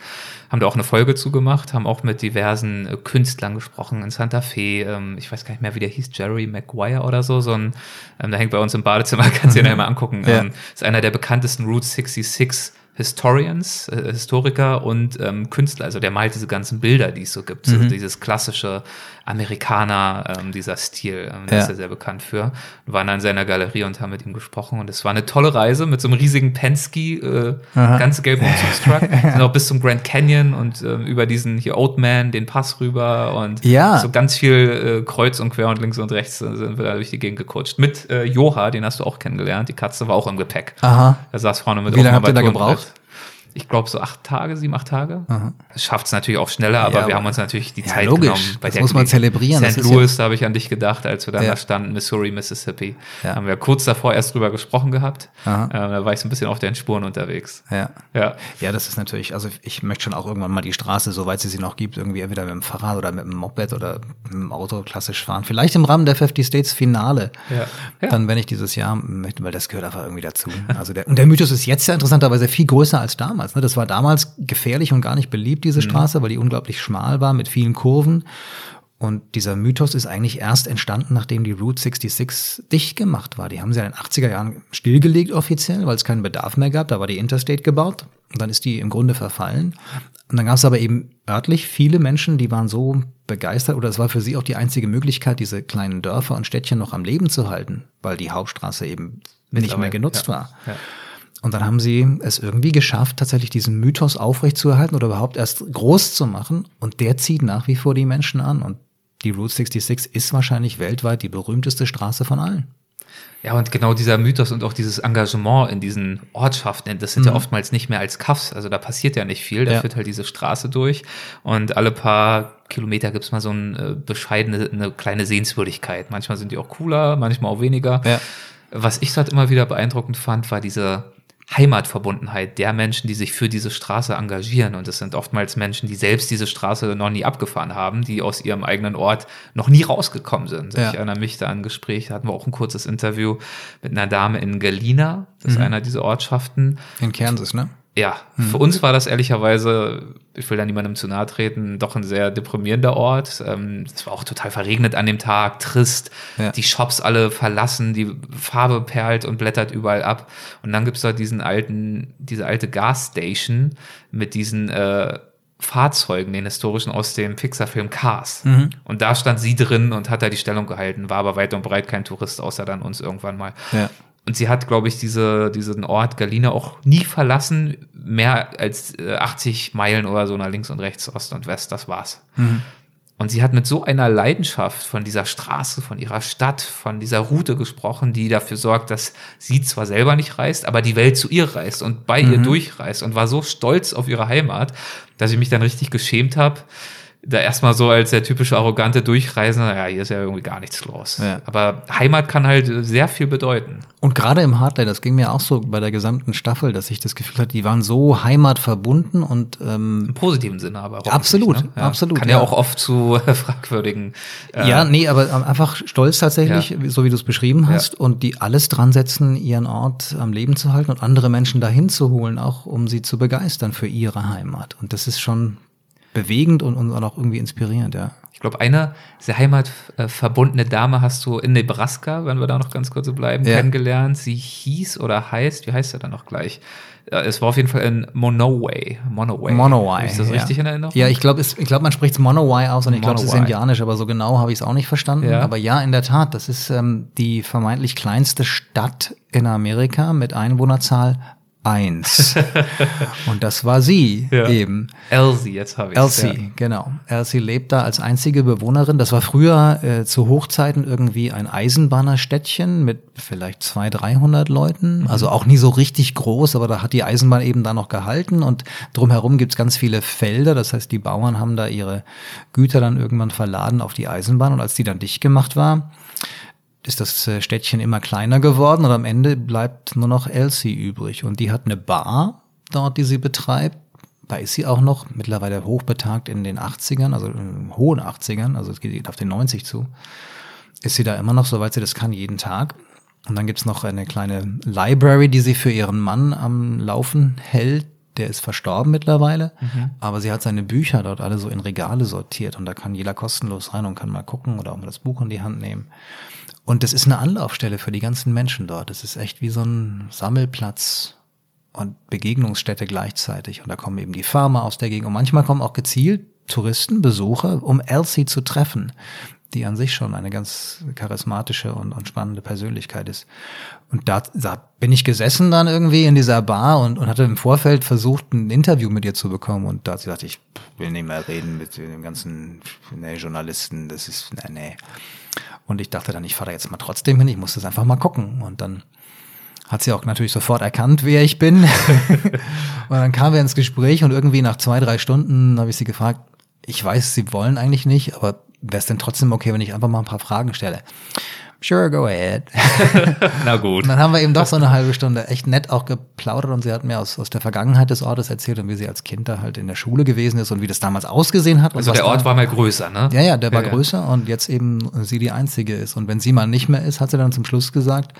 Haben da auch eine Folge zugemacht, haben auch mit diversen äh, Künstlern gesprochen in Santa Fe. Ähm, ich weiß gar nicht mehr, wie der hieß, Jerry Maguire oder so. so ein, ähm, der hängt bei uns im Badezimmer, [LAUGHS] kannst du dir mhm. mal angucken. Ja. Ähm, ist einer der bekanntesten Route 66 Historians, äh, Historiker und ähm, Künstler. Also der malt diese ganzen Bilder, die es so gibt. Mhm. So dieses klassische Amerikaner, ähm, dieser Stil. Ähm, ja. ist er sehr bekannt für. Wir waren in seiner Galerie und haben mit ihm gesprochen. Und es war eine tolle Reise mit so einem riesigen Penske, äh, ganz gelben [LAUGHS] Umzugstruck. Sind auch bis zum Grand Canyon und ähm, über diesen hier Old Man, den Pass rüber und ja. so ganz viel äh, kreuz und quer und links und rechts sind wir da durch die Gegend gecoacht. Mit äh, Joha, den hast du auch kennengelernt. Die Katze war auch im Gepäck. Aha. Er saß vorne mit Wie lange habt ihr da gebraucht? Ich glaube, so acht Tage, sieben, acht Tage. Schafft es natürlich auch schneller, aber ja, wir haben uns natürlich die ja, Zeit logisch. genommen. Bei das der muss man zelebrieren. St. Louis, ja da habe ich an dich gedacht, als wir dann da standen, Missouri, Mississippi. Haben wir kurz davor erst drüber gesprochen gehabt. Ähm, da war ich so ein bisschen auf den Spuren unterwegs. Ja. ja. Ja, das ist natürlich, also ich möchte schon auch irgendwann mal die Straße, soweit sie sie noch gibt, irgendwie entweder mit dem Fahrrad oder mit dem Moped oder mit dem Auto klassisch fahren. Vielleicht im Rahmen der 50 States Finale. Ja. Dann, wenn ich dieses Jahr möchte, weil das gehört einfach irgendwie dazu. Also der, und der Mythos ist jetzt ja interessanterweise viel größer als damals. Ne? Das war damals gefährlich und gar nicht beliebt, diese mhm. Straße, weil die unglaublich schmal war mit vielen Kurven. Und dieser Mythos ist eigentlich erst entstanden, nachdem die Route 66 dicht gemacht war. Die haben sie in den 80er Jahren stillgelegt offiziell, weil es keinen Bedarf mehr gab. Da war die Interstate gebaut und dann ist die im Grunde verfallen. Und dann gab es aber eben örtlich viele Menschen, die waren so begeistert oder es war für sie auch die einzige Möglichkeit, diese kleinen Dörfer und Städtchen noch am Leben zu halten, weil die Hauptstraße eben nicht mehr genutzt ja. war. Ja. Und dann haben sie es irgendwie geschafft, tatsächlich diesen Mythos aufrechtzuerhalten oder überhaupt erst groß zu machen. Und der zieht nach wie vor die Menschen an. Und die Route 66 ist wahrscheinlich weltweit die berühmteste Straße von allen. Ja, und genau dieser Mythos und auch dieses Engagement in diesen Ortschaften, das sind mhm. ja oftmals nicht mehr als Kaffs. Also da passiert ja nicht viel. Da ja. führt halt diese Straße durch. Und alle paar Kilometer gibt's mal so eine bescheidene, eine kleine Sehenswürdigkeit. Manchmal sind die auch cooler, manchmal auch weniger. Ja. Was ich dort immer wieder beeindruckend fand, war diese Heimatverbundenheit der Menschen, die sich für diese Straße engagieren. Und es sind oftmals Menschen, die selbst diese Straße noch nie abgefahren haben, die aus ihrem eigenen Ort noch nie rausgekommen sind. Ja. Ich erinnere mich da an ein Gespräch, da hatten wir auch ein kurzes Interview mit einer Dame in Galina, das ist mhm. einer dieser Ortschaften. In Kansas, ne? Ja, mhm. für uns war das ehrlicherweise, ich will da niemandem zu nahe treten, doch ein sehr deprimierender Ort. Ähm, es war auch total verregnet an dem Tag, trist, ja. die Shops alle verlassen, die Farbe perlt und blättert überall ab. Und dann gibt's da diesen alten, diese alte Gasstation mit diesen äh, Fahrzeugen, den historischen aus dem Pixar-Film Cars. Mhm. Und da stand sie drin und hat da die Stellung gehalten, war aber weit und breit kein Tourist, außer dann uns irgendwann mal. Ja. Und sie hat, glaube ich, diese, diesen Ort Galina auch nie verlassen, mehr als 80 äh, Meilen oder so nach links und rechts, Ost und West, das war's. Mhm. Und sie hat mit so einer Leidenschaft von dieser Straße, von ihrer Stadt, von dieser Route gesprochen, die dafür sorgt, dass sie zwar selber nicht reist, aber die Welt zu ihr reist und bei mhm. ihr durchreist und war so stolz auf ihre Heimat, dass ich mich dann richtig geschämt habe, da erstmal so als der typische arrogante Durchreisende, ja, hier ist ja irgendwie gar nichts los. Ja. Aber Heimat kann halt sehr viel bedeuten. Und gerade im Hardline, das ging mir auch so bei der gesamten Staffel, dass ich das Gefühl hatte, die waren so heimatverbunden und ähm, im positiven Sinne aber auch absolut, ne? ja. absolut. Kann ja. ja. auch oft zu [LAUGHS] fragwürdigen. Äh, ja, nee, aber einfach stolz tatsächlich, so wie du es beschrieben hast, und die alles dran setzen, ihren Ort am Leben zu halten und andere Menschen dahin zu holen, auch um sie zu begeistern für ihre Heimat. Und das ist schon bewegend und, und auch irgendwie inspirierend, ja. Ich glaube, eine sehr heimatverbundene Dame hast du in Nebraska, wenn wir da noch ganz kurz so bleiben, ja. kennengelernt. Sie hieß oder heißt, wie heißt sie dann noch gleich? Es war auf jeden Fall in Monoway. Monoway. Monoway. Ist das ja. richtig in Erinnerung? Ja, ich glaube, glaub, man spricht es Monoway aus und ich glaube, es ist indianisch, aber so genau habe ich es auch nicht verstanden. Ja. Aber ja, in der Tat, das ist ähm, die vermeintlich kleinste Stadt in Amerika mit Einwohnerzahl eins. [LAUGHS] und das war sie ja. eben. Elsie, jetzt habe ich Elsie, ja. genau. Elsie lebt da als einzige Bewohnerin. Das war früher äh, zu Hochzeiten irgendwie ein Eisenbahnerstädtchen mit vielleicht zwei, dreihundert Leuten. Mhm. Also auch nie so richtig groß, aber da hat die Eisenbahn eben da noch gehalten und drumherum gibt's ganz viele Felder. Das heißt, die Bauern haben da ihre Güter dann irgendwann verladen auf die Eisenbahn und als die dann dicht gemacht war, ist das äh, Städtchen immer kleiner geworden und am Ende bleibt nur noch Elsie übrig. Und die hat eine Bar dort, die sie betreibt, da ist sie auch noch, mittlerweile hochbetagt in den 80ern, also in hohen 80ern, also es geht auf den 90 zu, ist sie da immer noch, soweit sie das kann, jeden Tag. Und dann gibt's noch eine kleine Library, die sie für ihren Mann am Laufen hält. Der ist verstorben mittlerweile, mhm. aber sie hat seine Bücher dort alle so in Regale sortiert und da kann jeder kostenlos rein und kann mal gucken oder auch mal das Buch in die Hand nehmen. Und das ist eine Anlaufstelle für die ganzen Menschen dort. Das ist echt wie so ein Sammelplatz und Begegnungsstätte gleichzeitig. Und da kommen eben die Farmer aus der Gegend. Und manchmal kommen auch gezielt Touristen, Besucher, um Elsie zu treffen die an sich schon eine ganz charismatische und, und spannende Persönlichkeit ist. Und da, da bin ich gesessen dann irgendwie in dieser Bar und, und hatte im Vorfeld versucht, ein Interview mit ihr zu bekommen. Und da hat sie gesagt, ich will nicht mehr reden mit den ganzen nee, Journalisten, das ist, nee, nee. Und ich dachte dann, ich fahre da jetzt mal trotzdem hin, ich muss das einfach mal gucken. Und dann hat sie auch natürlich sofort erkannt, wer ich bin. [LAUGHS] und dann kamen wir ins Gespräch und irgendwie nach zwei, drei Stunden habe ich sie gefragt, ich weiß, Sie wollen eigentlich nicht, aber wäre es denn trotzdem okay, wenn ich einfach mal ein paar Fragen stelle? Sure, go ahead. [LAUGHS] Na gut. Und dann haben wir eben doch so eine halbe Stunde echt nett auch geplaudert und sie hat mir aus, aus der Vergangenheit des Ortes erzählt und wie sie als Kind da halt in der Schule gewesen ist und wie das damals ausgesehen hat. Also der Ort da, war mal größer, ne? Ja, ja, der war ja, größer und jetzt eben sie die Einzige ist. Und wenn sie mal nicht mehr ist, hat sie dann zum Schluss gesagt,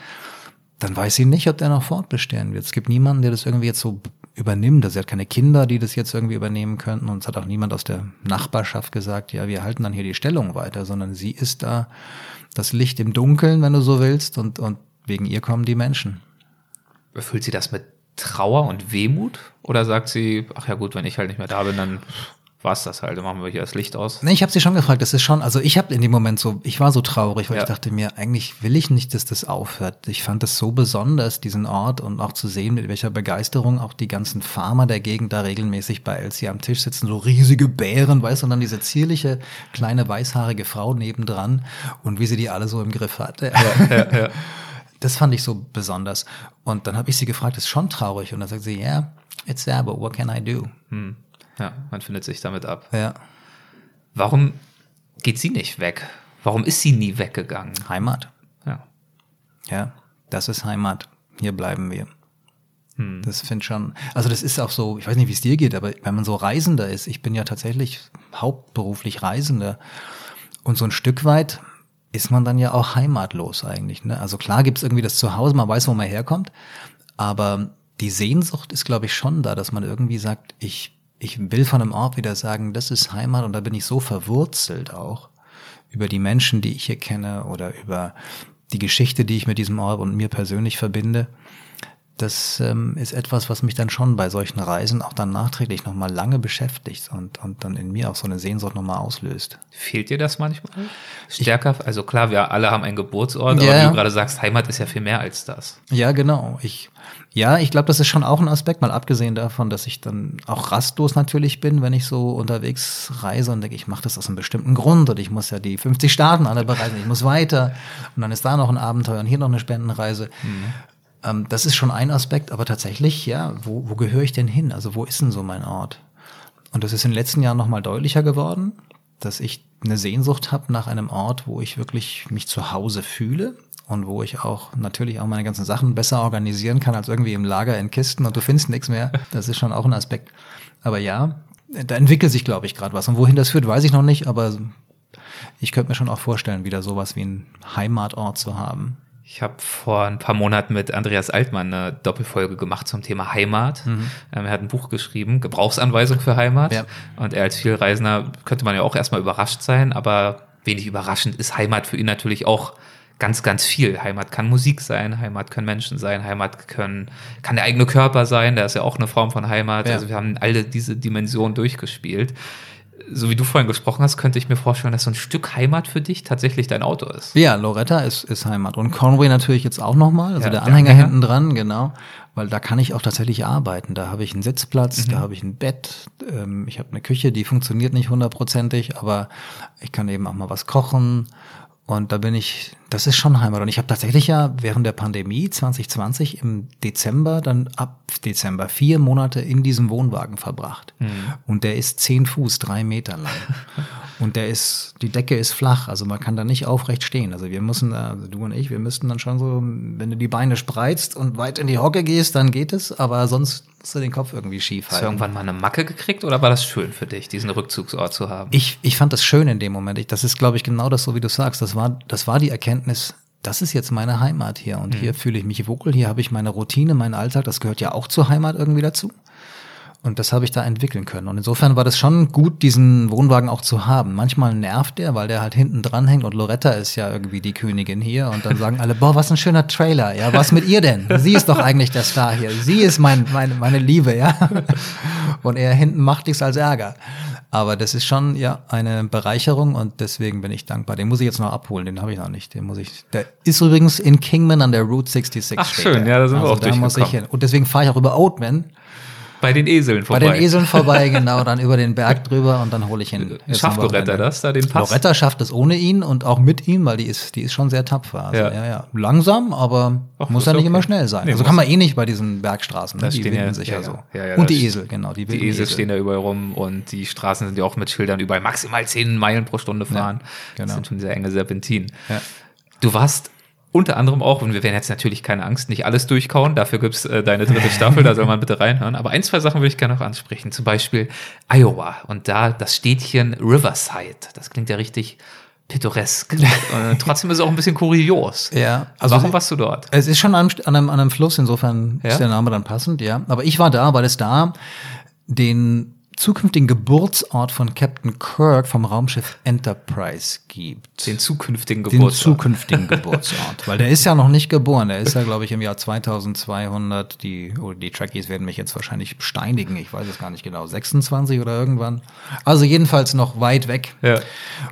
dann weiß sie nicht, ob der noch fortbestehen wird. Es gibt niemanden, der das irgendwie jetzt so übernimmt. Also sie hat keine Kinder, die das jetzt irgendwie übernehmen könnten und es hat auch niemand aus der Nachbarschaft gesagt, ja, wir halten dann hier die Stellung weiter, sondern sie ist da das Licht im Dunkeln, wenn du so willst, und, und wegen ihr kommen die Menschen. Erfüllt sie das mit Trauer und Wehmut? Oder sagt sie, ach ja gut, wenn ich halt nicht mehr da bin, dann war es das halt, dann machen wir hier das Licht aus. Nee, ich habe sie schon gefragt, das ist schon, also ich habe in dem Moment so, ich war so traurig, weil ja. ich dachte mir, eigentlich will ich nicht, dass das aufhört. Ich fand es so besonders, diesen Ort und auch zu sehen, mit welcher Begeisterung auch die ganzen Farmer der Gegend da regelmäßig bei Elsie am Tisch sitzen, so riesige Bären, weißt du, und dann diese zierliche, kleine, weißhaarige Frau nebendran und wie sie die alle so im Griff hatte. Ja, ja, ja. [LAUGHS] Das fand ich so besonders. Und dann habe ich sie gefragt, ist schon traurig? Und dann sagt sie, yeah, it's there, but what can I do? Hm. Ja, man findet sich damit ab. Ja. Warum geht sie nicht weg? Warum ist sie nie weggegangen? Heimat. Ja. Ja, das ist Heimat. Hier bleiben wir. Hm. Das finde schon, also das ist auch so, ich weiß nicht, wie es dir geht, aber wenn man so Reisender ist, ich bin ja tatsächlich hauptberuflich Reisender und so ein Stück weit ist man dann ja auch heimatlos eigentlich. Ne? Also klar gibt es irgendwie das Zuhause, man weiß, wo man herkommt, aber die Sehnsucht ist, glaube ich, schon da, dass man irgendwie sagt, ich ich will von einem Ort wieder sagen, das ist Heimat und da bin ich so verwurzelt auch über die Menschen, die ich hier kenne oder über die Geschichte, die ich mit diesem Ort und mir persönlich verbinde. Das ähm, ist etwas, was mich dann schon bei solchen Reisen auch dann nachträglich nochmal lange beschäftigt und, und dann in mir auch so eine Sehnsucht nochmal auslöst. Fehlt dir das manchmal? Stärker? Ich, also klar, wir alle haben einen Geburtsort, ja, aber wie du gerade sagst, Heimat ist ja viel mehr als das. Ja, genau. Ich, ja, ich glaube, das ist schon auch ein Aspekt, mal abgesehen davon, dass ich dann auch rastlos natürlich bin, wenn ich so unterwegs reise und denke, ich mache das aus einem bestimmten Grund und ich muss ja die 50 Staaten alle bereisen, ich muss weiter und dann ist da noch ein Abenteuer und hier noch eine Spendenreise. Mhm. Ähm, das ist schon ein Aspekt, aber tatsächlich, ja, wo, wo gehöre ich denn hin? Also wo ist denn so mein Ort? Und das ist in den letzten Jahren nochmal deutlicher geworden, dass ich eine Sehnsucht habe nach einem Ort, wo ich wirklich mich zu Hause fühle, und wo ich auch natürlich auch meine ganzen Sachen besser organisieren kann als irgendwie im Lager in Kisten und du findest nichts mehr. Das ist schon auch ein Aspekt. Aber ja, da entwickelt sich, glaube ich, gerade was. Und wohin das führt, weiß ich noch nicht, aber ich könnte mir schon auch vorstellen, wieder sowas wie einen Heimatort zu haben. Ich habe vor ein paar Monaten mit Andreas Altmann eine Doppelfolge gemacht zum Thema Heimat. Mhm. Ähm, er hat ein Buch geschrieben, Gebrauchsanweisung für Heimat. Ja. Und er als Vielreisender könnte man ja auch erstmal überrascht sein, aber wenig überraschend ist Heimat für ihn natürlich auch ganz, ganz viel. Heimat kann Musik sein, Heimat können Menschen sein, Heimat können, kann der eigene Körper sein, der ist ja auch eine Form von Heimat. Ja. Also wir haben alle diese Dimensionen durchgespielt. So wie du vorhin gesprochen hast, könnte ich mir vorstellen, dass so ein Stück Heimat für dich tatsächlich dein Auto ist. Ja, Loretta ist, ist Heimat. Und Conway natürlich jetzt auch nochmal, also ja, der Anhänger ja. hinten dran, genau. Weil da kann ich auch tatsächlich arbeiten. Da habe ich einen Sitzplatz, mhm. da habe ich ein Bett, ähm, ich habe eine Küche, die funktioniert nicht hundertprozentig, aber ich kann eben auch mal was kochen. Und da bin ich Das ist schon Heimat. Und ich habe tatsächlich ja während der Pandemie 2020 im Dezember, dann ab Dezember, vier Monate in diesem Wohnwagen verbracht. Mhm. Und der ist zehn Fuß, drei Meter lang. [LAUGHS] Und der ist, die Decke ist flach, also man kann da nicht aufrecht stehen. Also wir müssen, also du und ich, wir müssten dann schon so, wenn du die Beine spreizt und weit in die Hocke gehst, dann geht es, aber sonst musst du den Kopf irgendwie schief halten. Hast du irgendwann mal eine Macke gekriegt oder war das schön für dich, diesen Rückzugsort zu haben? Ich, ich fand das schön in dem Moment. Ich, das ist, glaube ich, genau das, so wie du sagst. Das war, das war die Erkenntnis, das ist jetzt meine Heimat hier und mhm. hier fühle ich mich wohl, hier habe ich meine Routine, meinen Alltag, das gehört ja auch zur Heimat irgendwie dazu. Und das habe ich da entwickeln können. Und insofern war das schon gut, diesen Wohnwagen auch zu haben. Manchmal nervt der, weil der halt hinten dran hängt und Loretta ist ja irgendwie die Königin hier. Und dann sagen alle, boah, was ein schöner Trailer. Ja, was mit ihr denn? Sie ist doch eigentlich der Star hier. Sie ist mein, meine, meine Liebe, ja. Und er hinten macht nichts als Ärger. Aber das ist schon ja eine Bereicherung und deswegen bin ich dankbar. Den muss ich jetzt noch abholen, den habe ich noch nicht. Den muss ich. Der ist übrigens in Kingman an der Route 66. Ach schön, ja, da sind also wir auch da muss ich hin. Und deswegen fahre ich auch über Oatman bei den Eseln vorbei. Bei den Eseln vorbei, [LAUGHS] genau, dann über den Berg drüber und dann hole ich ihn. Schafft Loretta das, da den Pass? Loretta schafft es ohne ihn und auch mit ihm, weil die ist, die ist schon sehr tapfer. Also, ja. ja, ja. Langsam, aber Ach, muss ja nicht okay. immer schnell sein. Nee, also kann man eh nicht bei diesen Bergstraßen. Ne? Die stehen ja, sich ja, so. Und die Esel, genau. Die, die Esel, Esel, stehen da überall rum und die Straßen sind ja auch mit Schildern überall maximal 10 Meilen pro Stunde fahren. genau. Das sind schon sehr enge Serpentinen. Du warst unter anderem auch, und wir werden jetzt natürlich keine Angst, nicht alles durchkauen, dafür gibt's äh, deine dritte Staffel, da soll man bitte reinhören. Aber ein, zwei Sachen würde ich gerne noch ansprechen. Zum Beispiel Iowa und da das Städtchen Riverside. Das klingt ja richtig pittoresk. und trotzdem ist es auch ein bisschen kurios. Ja. Also Warum warst du dort? Es ist schon an einem, an einem Fluss, insofern ja? ist der Name dann passend, ja. Aber ich war da, weil es da den zukünftigen Geburtsort von Captain Kirk vom Raumschiff Enterprise gibt. Den zukünftigen Geburtsort. Den zukünftigen [LAUGHS] Geburtsort. Weil der ist ja noch nicht geboren. Der ist ja, glaube ich, im Jahr 2200. Die, oh, die Trekkies werden mich jetzt wahrscheinlich steinigen. Ich weiß es gar nicht genau. 26 oder irgendwann. Also jedenfalls noch weit weg. Ja.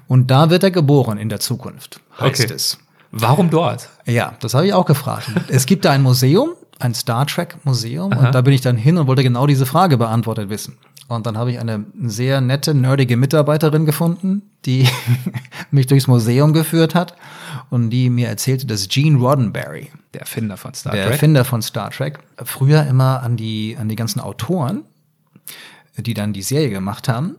Und da wird er geboren in der Zukunft, heißt okay. es. Warum dort? Ja, das habe ich auch gefragt. es gibt da ein Museum, ein Star Trek Museum. Aha. Und da bin ich dann hin und wollte genau diese Frage beantwortet wissen. Und dann habe ich eine sehr nette, nerdige Mitarbeiterin gefunden, die [LAUGHS] mich durchs Museum geführt hat und die mir erzählte, dass Gene Roddenberry, der Erfinder von Star Trek, der Erfinder von Star Trek, früher immer an die, an die ganzen Autoren, die dann die Serie gemacht haben,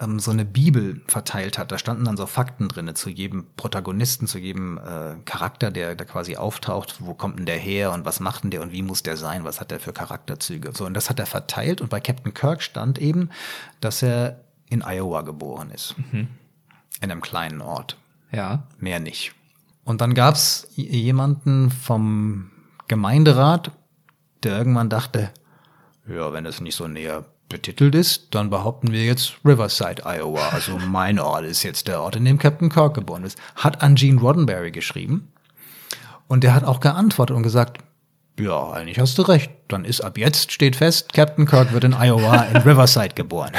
ähm, so eine Bibel verteilt hat. Da standen dann so Fakten drinne zu jedem Protagonisten, zu jedem äh, Charakter, der da quasi auftaucht. Wo kommt denn der her und was macht denn der und wie muss der sein? Was hat der für Charakterzüge? So, und das hat er verteilt. Und bei Captain Kirk stand eben, dass er in Iowa geboren ist. Mhm. In einem kleinen Ort. Ja. Mehr nicht. Und dann gab's jemanden vom Gemeinderat, der irgendwann dachte, ja, wenn es nicht so näher betitelt ist, dann behaupten wir jetzt Riverside, Iowa. Also mein Ort ist jetzt der Ort, in dem Captain Kirk geboren ist. Hat an Gene Roddenberry geschrieben. Und der hat auch geantwortet und gesagt, ja, eigentlich hast du recht. Dann ist ab jetzt, steht fest, Captain Kirk wird in Iowa in [LAUGHS] Riverside geboren.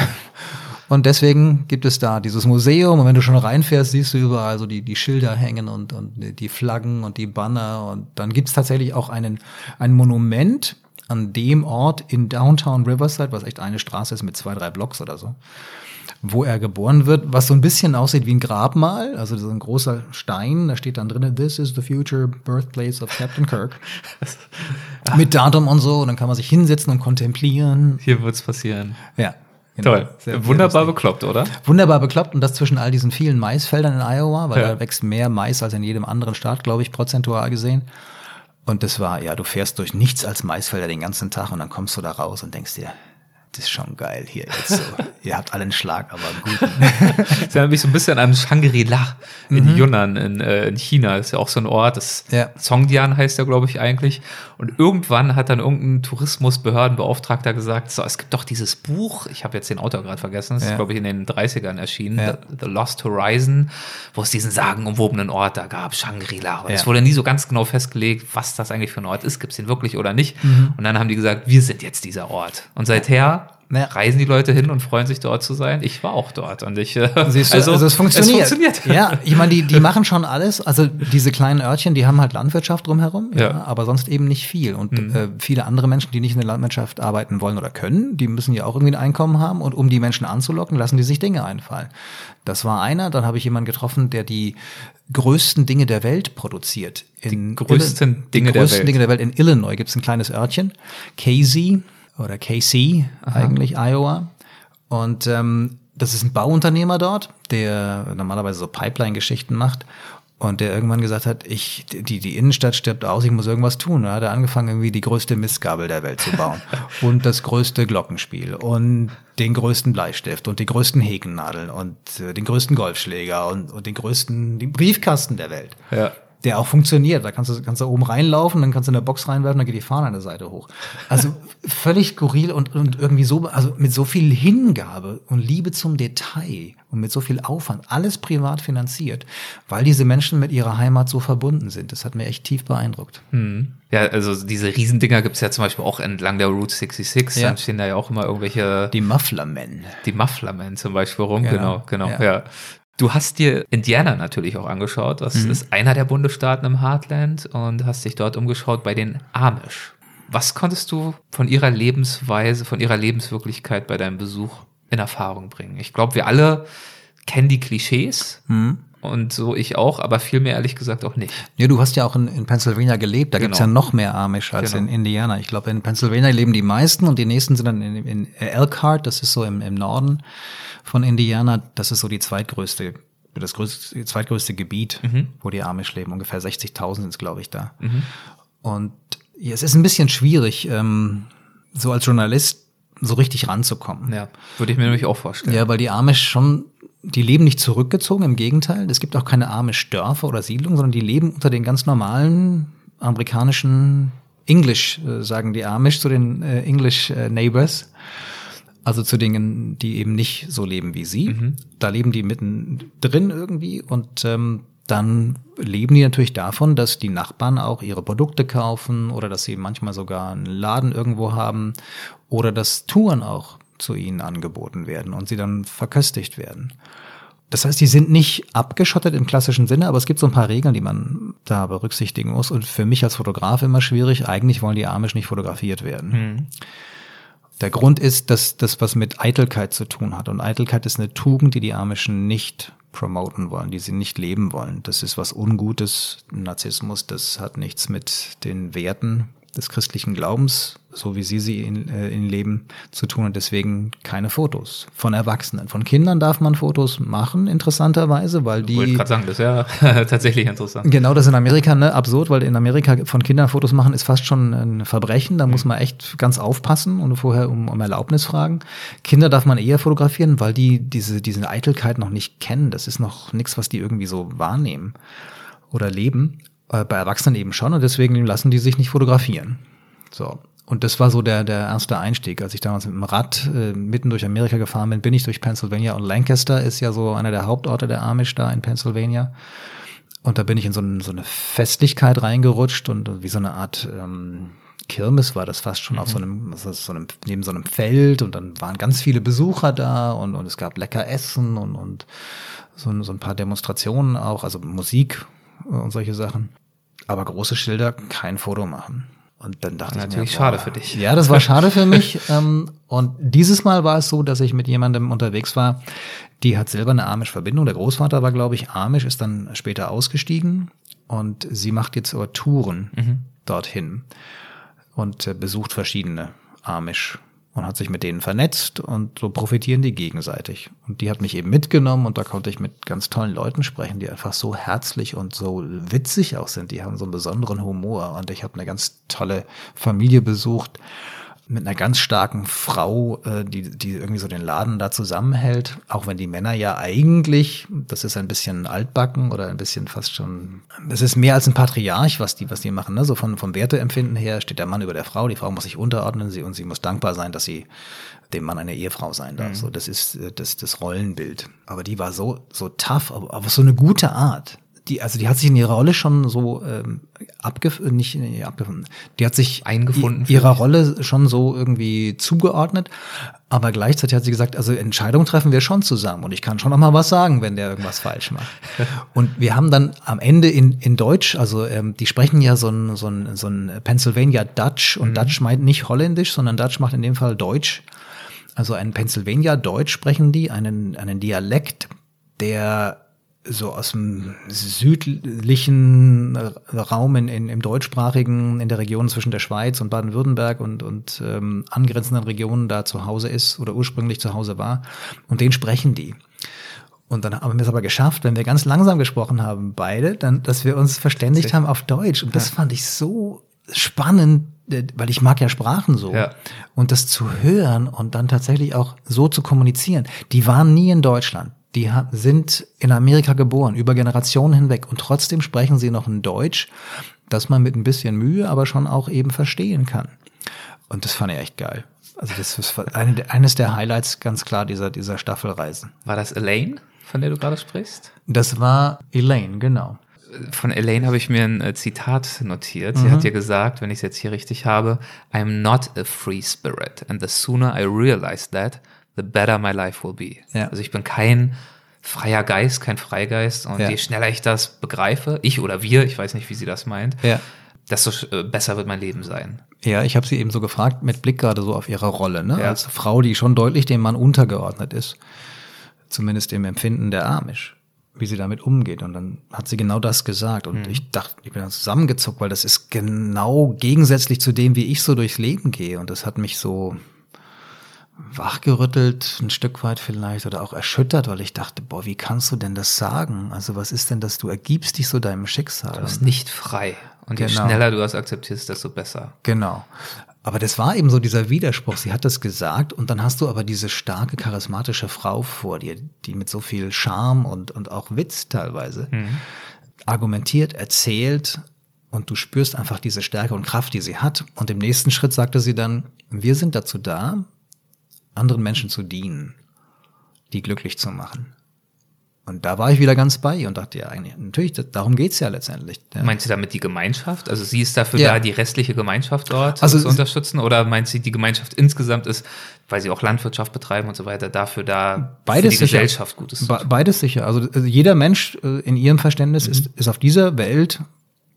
Und deswegen gibt es da dieses Museum und wenn du schon reinfährst, siehst du überall so die, die Schilder hängen und, und die Flaggen und die Banner und dann gibt es tatsächlich auch einen, ein Monument an dem Ort in Downtown Riverside, was echt eine Straße ist mit zwei, drei Blocks oder so, wo er geboren wird, was so ein bisschen aussieht wie ein Grabmal, also so ein großer Stein, da steht dann drin, this is the future birthplace of Captain Kirk. [LAUGHS] mit Datum und so, und dann kann man sich hinsetzen und kontemplieren. Hier wird's passieren. Ja. Genau. Toll. Sehr, Wunderbar sehr bekloppt, oder? Wunderbar bekloppt und das zwischen all diesen vielen Maisfeldern in Iowa, weil ja. da wächst mehr Mais als in jedem anderen Staat, glaube ich, prozentual gesehen. Und das war, ja, du fährst durch nichts als Maisfelder den ganzen Tag und dann kommst du da raus und denkst dir, das ist schon geil hier jetzt so. [LAUGHS] Ihr habt alle einen Schlag, aber gut. das erinnert mich so ein bisschen an Shangri-La in mhm. Yunnan in, äh, in China. Das ist ja auch so ein Ort, das ja. Songdian heißt der, glaube ich, eigentlich. Und irgendwann hat dann irgendein Tourismusbehördenbeauftragter gesagt, so, es gibt doch dieses Buch, ich habe jetzt den Autor gerade vergessen, das ja. ist, glaube ich, in den 30ern erschienen, ja. The, The, Lost Horizon, wo es diesen sagenumwobenen Ort da gab, Shangri-La. Und es wurde nie so ganz genau festgelegt, was das eigentlich für ein Ort ist, gibt es den wirklich oder nicht. Mhm. Und dann haben die gesagt, wir sind jetzt dieser Ort. Und seither ja. reisen die Leute hin und freuen sich dort zu sein. Ich war auch dort und ich. Äh, Siehst du, also, also es funktioniert. Es funktioniert. Ja, [LAUGHS] ich meine, die, die machen schon alles. Also diese kleinen Örtchen, die haben halt Landwirtschaft drumherum, ja. ja aber sonst eben nicht viel. Und mhm. äh, viele andere Menschen, die nicht in der Landwirtschaft arbeiten wollen oder können, die müssen ja auch irgendwie ein Einkommen haben. Und um die Menschen anzulocken, lassen die sich Dinge einfallen. Das war einer. Dann habe ich jemanden getroffen, der die größten Dinge der Welt produziert. In die größten Dinge die größten der Welt. Dinge der Welt. In Illinois gibt es ein kleines Örtchen, Casey oder KC Aha. eigentlich, Iowa. Und ähm, das ist ein Bauunternehmer dort, der normalerweise so Pipeline-Geschichten macht und der irgendwann gesagt hat, ich, die, die Innenstadt stirbt aus, ich muss irgendwas tun. Da hat er angefangen, irgendwie die größte Mistgabel der Welt zu bauen. [LAUGHS] und das größte Glockenspiel und den größten Bleistift und die größten Häkennadeln und äh, den größten Golfschläger und, und den größten den Briefkasten der Welt. Ja der auch funktioniert. Da kannst du, kannst du oben reinlaufen, dann kannst du in der Box reinwerfen, dann geht die Fahne an der Seite hoch. Also völlig skurril und, und irgendwie so, also mit so viel Hingabe und Liebe zum Detail und mit so viel Aufwand, alles privat finanziert, weil diese Menschen mit ihrer Heimat so verbunden sind. Das hat mir echt tief beeindruckt. Hm. Ja, also diese Riesendinger gibt's ja zum Beispiel auch entlang der Route 66. Ja. Dann stehen da ja auch immer irgendwelche. Die Mufflermen. Die Mufflermen zum Beispiel rum, genau, genau. genau ja. ja. Du hast dir Indiana natürlich auch angeschaut. Das mhm. ist einer der Bundesstaaten im Heartland und hast dich dort umgeschaut bei den Amish. Was konntest du von ihrer Lebensweise, von ihrer Lebenswirklichkeit bei deinem Besuch in Erfahrung bringen? Ich glaube, wir alle kennen die Klischees. Mhm. Und so ich auch, aber viel mehr ehrlich gesagt auch nicht. Ja, du hast ja auch in, in Pennsylvania gelebt. Da genau. gibt's ja noch mehr Amish als genau. in Indiana. Ich glaube, in Pennsylvania leben die meisten und die nächsten sind dann in, in Elkhart, das ist so im, im Norden von Indiana. Das ist so die zweitgrößte, das größte, zweitgrößte Gebiet, mhm. wo die Amish leben. Ungefähr 60.000 sind es, glaube ich, da. Mhm. Und ja, es ist ein bisschen schwierig, ähm, so als Journalist so richtig ranzukommen. Ja, würde ich mir nämlich auch vorstellen. Ja, weil die Amish schon, die leben nicht zurückgezogen, im Gegenteil. Es gibt auch keine Amish-Dörfer oder Siedlungen, sondern die leben unter den ganz normalen amerikanischen English, äh, sagen die Amish zu den äh, English äh, Neighbors. Also zu Dingen, die eben nicht so leben wie sie. Mhm. Da leben die mittendrin irgendwie und ähm, dann leben die natürlich davon, dass die Nachbarn auch ihre Produkte kaufen oder dass sie manchmal sogar einen Laden irgendwo haben oder dass Touren auch zu ihnen angeboten werden und sie dann verköstigt werden. Das heißt, die sind nicht abgeschottet im klassischen Sinne, aber es gibt so ein paar Regeln, die man da berücksichtigen muss. Und für mich als Fotograf immer schwierig. Eigentlich wollen die Amish nicht fotografiert werden. Hm. Der Grund ist, dass das was mit Eitelkeit zu tun hat. Und Eitelkeit ist eine Tugend, die die Amischen nicht promoten wollen, die sie nicht leben wollen. Das ist was Ungutes. Narzissmus, das hat nichts mit den Werten des christlichen Glaubens, so wie sie sie in, äh, in Leben zu tun und deswegen keine Fotos von Erwachsenen. Von Kindern darf man Fotos machen, interessanterweise, weil die. Ich wollte gerade sagen, das ist ja [LAUGHS] tatsächlich interessant. Genau, das in Amerika ne, absurd, weil in Amerika von Kindern Fotos machen ist fast schon ein Verbrechen. Da mhm. muss man echt ganz aufpassen und vorher um, um Erlaubnis fragen. Kinder darf man eher fotografieren, weil die diese, diese Eitelkeit noch nicht kennen. Das ist noch nichts, was die irgendwie so wahrnehmen oder leben. Äh, bei Erwachsenen eben schon und deswegen lassen die sich nicht fotografieren. So. Und das war so der, der erste Einstieg. Als ich damals mit dem Rad äh, mitten durch Amerika gefahren bin, bin ich durch Pennsylvania und Lancaster ist ja so einer der Hauptorte der Amish da in Pennsylvania. Und da bin ich in so, ein, so eine Festlichkeit reingerutscht und wie so eine Art ähm, Kirmes war das fast schon mhm. auf so einem, so einem, neben so einem Feld und dann waren ganz viele Besucher da und, und es gab lecker Essen und, und so, so ein paar Demonstrationen auch, also Musik und solche Sachen aber große Schilder kein Foto machen. Und dann dachte Natürlich ich mir, schade für dich. Ja, das war schade für [LAUGHS] mich. Ähm, und dieses Mal war es so, dass ich mit jemandem unterwegs war, die hat selber eine Amish-Verbindung. Der Großvater war, glaube ich, Amish, ist dann später ausgestiegen und sie macht jetzt aber Touren mhm. dorthin und äh, besucht verschiedene Amish und hat sich mit denen vernetzt und so profitieren die gegenseitig. Und die hat mich eben mitgenommen und da konnte ich mit ganz tollen Leuten sprechen, die einfach so herzlich und so witzig auch sind. Die haben so einen besonderen Humor und ich habe eine ganz tolle Familie besucht mit einer ganz starken Frau, äh, die, die irgendwie so den Laden da zusammenhält, auch wenn die Männer ja eigentlich, das ist ein bisschen altbacken oder ein bisschen fast schon, es ist mehr als ein Patriarch, was die, was die machen, ne? so von, vom Werteempfinden her steht der Mann über der Frau, die Frau muss sich unterordnen sie, und sie muss dankbar sein, dass sie dem Mann eine Ehefrau sein darf. Mhm. So, das ist äh, das, das Rollenbild. Aber die war so, so tough, aber, aber so eine gute Art die, also die hat sich in ihrer Rolle schon so ähm, abgef nicht nee, abgefunden. Die hat sich Eingefunden i- ihrer. Rolle schon so irgendwie zugeordnet, aber gleichzeitig hat sie gesagt, also Entscheidungen treffen wir schon zusammen und ich kann schon noch mal was sagen, wenn der irgendwas falsch macht. [LAUGHS] Und wir haben dann am Ende in, in Deutsch, also ähm, die sprechen ja so ein, so ein, so ein Pennsylvania Dutch und Dutch meint nicht Holländisch, sondern Dutch macht in dem Fall Deutsch. Also ein Pennsylvania Deutsch sprechen die, einen, einen Dialekt, der so aus dem südlichen Raum in, in, im deutschsprachigen, in der Region zwischen der Schweiz und Baden-Württemberg und, und ähm, angrenzenden Regionen da zu Hause ist oder ursprünglich zu Hause war. Und den sprechen die. Und dann haben wir es aber geschafft, wenn wir ganz langsam gesprochen haben, beide, dann, dass wir uns verständigt haben auf Deutsch. Und das fand ich so spannend, äh, weil ich mag ja Sprachen so. Ja. Und das zu hören und dann tatsächlich auch so zu kommunizieren. Die waren nie in Deutschland. Die sind in Amerika geboren, über Generationen hinweg. Und trotzdem sprechen sie noch ein Deutsch, das man mit ein bisschen Mühe aber schon auch eben verstehen kann. Und das fand ich echt geil. Also das ist eines der Highlights ganz klar dieser, dieser Staffelreisen. War das Elaine, von der du gerade sprichst? Das war Elaine, genau. Von Elaine habe ich mir ein äh, Zitat notiert. Sie hat ja gesagt, wenn ich es jetzt hier richtig habe, I'm not a free spirit and the sooner I realize that, the better my life will be. Ja. Also ich bin kein freier Geist, kein Freigeist und Ja. je schneller ich das begreife, ich oder wir, ich weiß nicht, wie sie das meint, Ja. desto äh, besser wird mein Leben sein. Ja, ich habe sie eben so gefragt, mit Blick gerade so auf ihre Rolle, ne? Ja. als Frau, die schon deutlich dem Mann untergeordnet ist. Zumindest im Empfinden der Amish, wie sie damit umgeht. Und dann hat sie genau das gesagt. Und ich dachte, ich bin dann zusammengezuckt, weil das ist genau gegensätzlich zu dem, wie ich so durchs Leben gehe. Und das hat mich so wachgerüttelt, ein Stück weit vielleicht, oder auch erschüttert, weil ich dachte, boah, wie kannst du denn das sagen? Also was ist denn das? Du ergibst dich so deinem Schicksal. Du bist nicht frei. Und je Genau. schneller du das akzeptierst, desto besser. Genau. Aber das war eben so dieser Widerspruch. Sie hat das gesagt und dann hast du aber diese starke, charismatische Frau vor dir, die mit so viel Charme und, und auch Witz teilweise argumentiert, erzählt und du spürst einfach diese Stärke und Kraft, die sie hat. Und im nächsten Schritt sagte sie dann, wir sind dazu da, anderen Menschen zu dienen, die glücklich zu machen. Und da war ich wieder ganz bei ihr und dachte, ja, eigentlich, natürlich, darum geht's ja letztendlich. Ja. Meint sie damit die Gemeinschaft? Also sie ist dafür Ja. da, die restliche Gemeinschaft dort Also zu unterstützen? Oder meint sie, die Gemeinschaft insgesamt ist, weil sie auch Landwirtschaft betreiben und so weiter, dafür da Beides für die sicher. Gesellschaft Gutes zu Be beides sicher. Also, also jeder Mensch äh, in ihrem Verständnis ist, ist auf dieser Welt,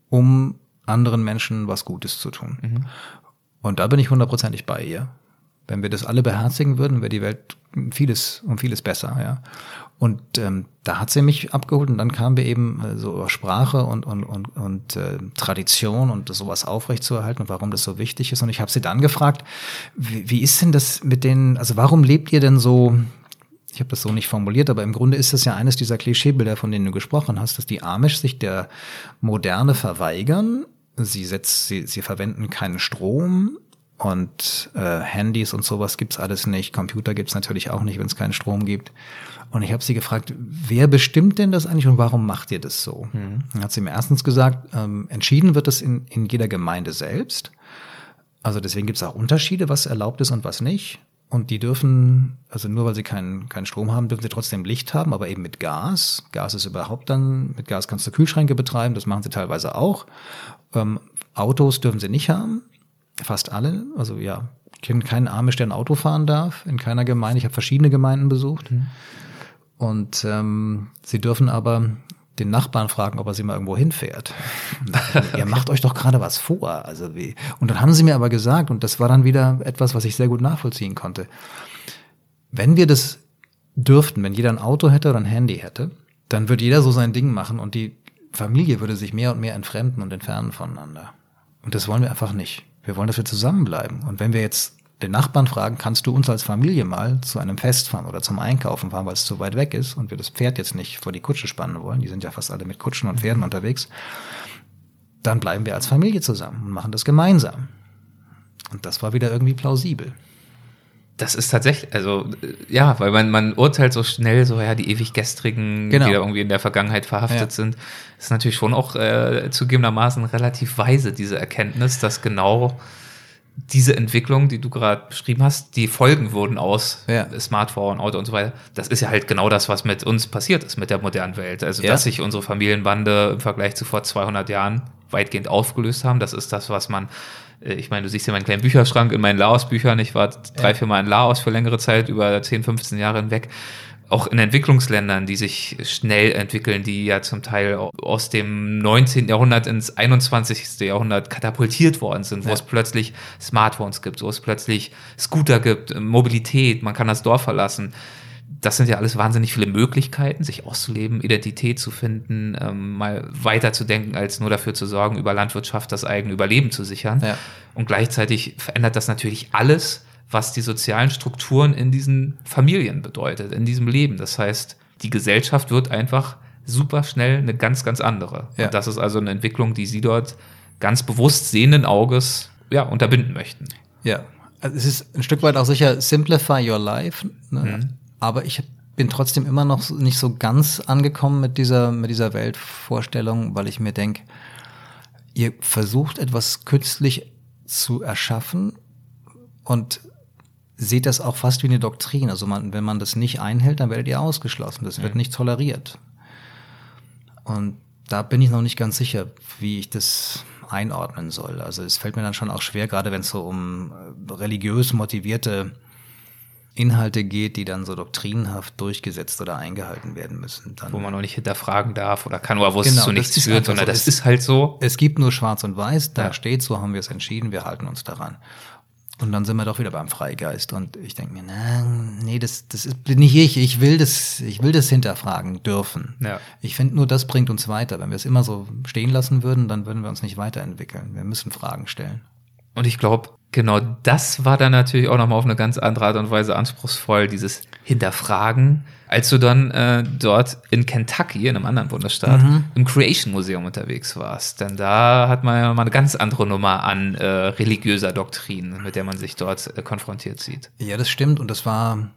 um anderen Menschen was Gutes zu tun. Und da bin ich hundertprozentig bei ihr. Wenn wir das alle beherzigen würden, wäre die Welt vieles um vieles besser, ja. Und ähm, da hat sie mich abgeholt und dann kamen wir eben äh, so über Sprache und, und, und, und äh, Tradition und sowas aufrechtzuerhalten und warum das so wichtig ist. Und ich habe sie dann gefragt, wie, wie ist denn das mit den, also warum lebt ihr denn so, ich habe das so nicht formuliert, aber im Grunde ist das ja eines dieser Klischeebilder, von denen du gesprochen hast, dass die Amish sich der Moderne verweigern. Sie, setzt, sie, sie verwenden keinen Strom und äh, Handys und sowas gibt's alles nicht. Computer gibt's natürlich auch nicht, wenn es keinen Strom gibt. Und ich habe sie gefragt, wer bestimmt denn das eigentlich und warum macht ihr das so? Dann hat sie mir erstens gesagt, ähm, entschieden wird das in, in jeder Gemeinde selbst. Also deswegen gibt es auch Unterschiede, was erlaubt ist und was nicht. Und die dürfen, also nur weil sie keinen keinen Strom haben, dürfen sie trotzdem Licht haben, aber eben mit Gas. Gas ist überhaupt dann, mit Gas kannst du Kühlschränke betreiben, das machen sie teilweise auch. Ähm, Autos dürfen sie nicht haben, fast alle. Also ja, ich kenne keinen Amish, der ein Auto fahren darf, in keiner Gemeinde. Ich habe verschiedene Gemeinden besucht. Und ähm, sie dürfen aber den Nachbarn fragen, ob er sie mal irgendwo hinfährt. Mir, Ihr macht euch doch gerade was vor. Also wie? Und dann haben sie mir aber gesagt, und das war dann wieder etwas, was ich sehr gut nachvollziehen konnte. Wenn wir das dürften, wenn jeder ein Auto hätte oder ein Handy hätte, dann würde jeder so sein Ding machen und die Familie würde sich mehr und mehr entfremden und entfernen voneinander. Und das wollen wir einfach nicht. Wir wollen, dass wir zusammenbleiben. Und wenn wir jetzt den Nachbarn fragen, kannst du uns als Familie mal zu einem Fest fahren oder zum Einkaufen fahren, weil es zu weit weg ist und wir das Pferd jetzt nicht vor die Kutsche spannen wollen, die sind ja fast alle mit Kutschen und Pferden unterwegs, dann bleiben wir als Familie zusammen und machen das gemeinsam. Und das war wieder irgendwie plausibel. Das ist tatsächlich, also ja, weil man, man urteilt so schnell, so ja, die ewig gestrigen, Genau. die da irgendwie in der Vergangenheit verhaftet Ja. sind, ist natürlich schon auch äh, zugegebenermaßen relativ weise, diese Erkenntnis, dass genau diese Entwicklung, die du gerade beschrieben hast, die Folgen wurden aus Ja. Smartphone, Auto und so weiter. Das ist ja halt genau das, was mit uns passiert ist, mit der modernen Welt. Also, Ja. dass sich unsere Familienbande im Vergleich zu vor 200 Jahren weitgehend aufgelöst haben. Das ist das, was man, ich meine, du siehst ja meinen kleinen Bücherschrank in meinen Laos-Büchern. Ich war drei, vier Mal in Laos für längere Zeit, über 10, 15 Jahre hinweg. Auch in Entwicklungsländern, die sich schnell entwickeln, die ja zum Teil aus dem 19. Jahrhundert ins 21. Jahrhundert katapultiert worden sind, wo Ja. es plötzlich Smartphones gibt, wo es plötzlich Scooter gibt, Mobilität, man kann das Dorf verlassen. Das sind ja alles wahnsinnig viele Möglichkeiten, sich auszuleben, Identität zu finden, ähm, mal weiter zu denken, als nur dafür zu sorgen, über Landwirtschaft das eigene Überleben zu sichern. Ja. Und gleichzeitig verändert das natürlich alles, was die sozialen Strukturen in diesen Familien bedeutet, in diesem Leben. Das heißt, die Gesellschaft wird einfach super schnell eine ganz, ganz andere. Ja. Und das ist also eine Entwicklung, die Sie dort ganz bewusst sehenden Auges ja, unterbinden möchten. Ja, also es ist ein Stück weit auch sicher Simplify Your Life, ne? Aber ich bin trotzdem immer noch nicht so ganz angekommen mit dieser, mit dieser Weltvorstellung, weil ich mir denke, ihr versucht etwas künstlich zu erschaffen und seht das auch fast wie eine Doktrin. Also man, wenn man das nicht einhält, dann werdet ihr ausgeschlossen. Das wird nicht toleriert. Und da bin ich noch nicht ganz sicher, wie ich das einordnen soll. Also es fällt mir dann schon auch schwer, gerade wenn es so um äh, religiös motivierte Inhalte geht, die dann so doktrinenhaft durchgesetzt oder eingehalten werden müssen. Dann Wo man noch nicht hinterfragen darf oder kann, oder wo es Genau, zu das nichts führt, sondern so. das Es- ist halt so. es gibt nur Schwarz und Weiß, da Ja. steht, so haben wir es entschieden, wir halten uns daran. Und dann sind wir doch wieder beim Freigeist. Und ich denke mir, na, nee, das, das ist bin nicht ich. Ich will das, ich will das hinterfragen dürfen. Ja. Ich finde nur, das bringt uns weiter. Wenn wir es immer so stehen lassen würden, dann würden wir uns nicht weiterentwickeln. Wir müssen Fragen stellen. Und ich glaube, genau das war dann natürlich auch nochmal auf eine ganz andere Art und Weise anspruchsvoll, dieses Hinterfragen, als du dann äh, dort in Kentucky, in einem anderen Bundesstaat, im Creation Museum unterwegs warst. Denn da hat man ja mal eine ganz andere Nummer an äh, religiöser Doktrin, mit der man sich dort äh, konfrontiert sieht. Ja, das stimmt. Und das war,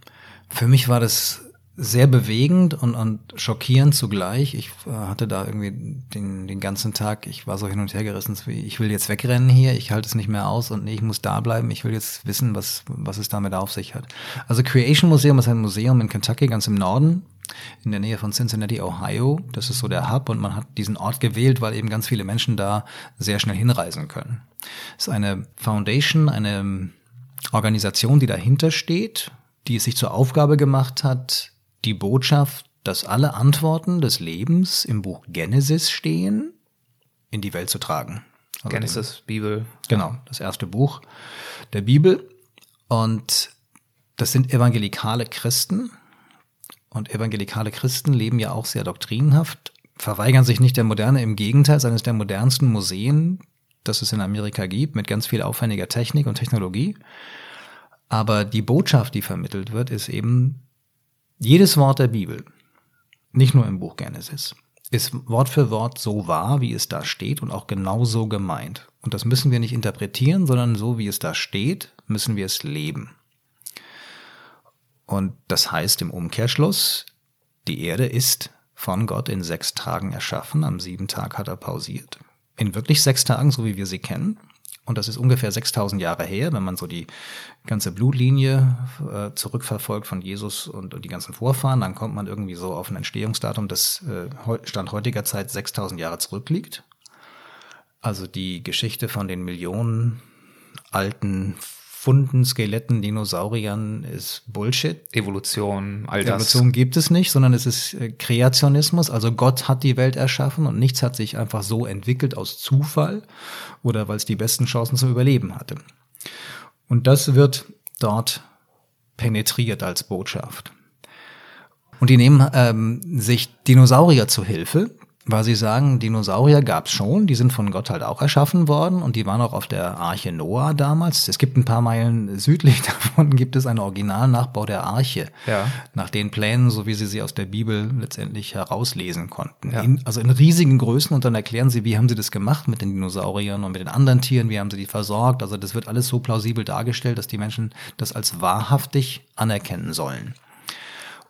für mich war das sehr bewegend und, und schockierend zugleich. Ich äh, hatte da irgendwie den, den ganzen Tag, ich war so hin und her gerissen, wie, ich will jetzt wegrennen hier, ich halte es nicht mehr aus und nee, ich muss da bleiben, ich will jetzt wissen, was, was es damit auf sich hat. Also Creation Museum ist ein Museum in Kentucky, ganz im Norden, in der Nähe von Cincinnati, Ohio. Das ist so der Hub und man hat diesen Ort gewählt, weil eben ganz viele Menschen da sehr schnell hinreisen können. Es ist eine Foundation, eine Organisation, die dahinter steht, die es sich zur Aufgabe gemacht hat, die Botschaft, dass alle Antworten des Lebens im Buch Genesis stehen, in die Welt zu tragen. Also Genesis, Bibel. Genau, das erste Buch der Bibel. Und das sind evangelikale Christen. Und evangelikale Christen leben ja auch sehr doktrinenhaft, verweigern sich nicht der Moderne, im Gegenteil, es ist eines der modernsten Museen, das es in Amerika gibt, mit ganz viel aufwendiger Technik und Technologie. Aber die Botschaft, die vermittelt wird, ist eben jedes Wort der Bibel, nicht nur im Buch Genesis, ist Wort für Wort so wahr, wie es da steht und auch genau so gemeint. Und das müssen wir nicht interpretieren, sondern so wie es da steht, müssen wir es leben. Und das heißt im Umkehrschluss, die Erde ist von Gott in sechs Tagen erschaffen, am sieben Tag hat er pausiert. In wirklich sechs Tagen, so wie wir sie kennen. Und das ist ungefähr 6000 Jahre her, wenn man so die ganze Blutlinie äh, zurückverfolgt von Jesus und, und die ganzen Vorfahren, dann kommt man irgendwie so auf ein Entstehungsdatum, das äh, Stand heutiger Zeit 6000 Jahre zurückliegt. Also die Geschichte von den Millionen alten Funden, Skeletten, Dinosauriern ist Bullshit. Evolution, all das. Evolution gibt es nicht, sondern es ist äh, Kreationismus. Also Gott hat die Welt erschaffen und nichts hat sich einfach so entwickelt aus Zufall oder weil es die besten Chancen zum Überleben hatte. Und das wird dort penetriert als Botschaft. Und die nehmen ähm, sich Dinosaurier zu Hilfe, weil sie sagen, Dinosaurier gab's schon, die sind von Gott halt auch erschaffen worden und die waren auch auf der Arche Noah damals. Es gibt ein paar Meilen südlich [LAUGHS] davon, gibt es einen Originalnachbau der Arche, Ja. nach den Plänen, so wie sie sie aus der Bibel letztendlich herauslesen konnten. Ja. In, also in riesigen Größen und dann erklären sie, wie haben sie das gemacht mit den Dinosauriern und mit den anderen Tieren, wie haben sie die versorgt. Also das wird alles so plausibel dargestellt, dass die Menschen das als wahrhaftig anerkennen sollen.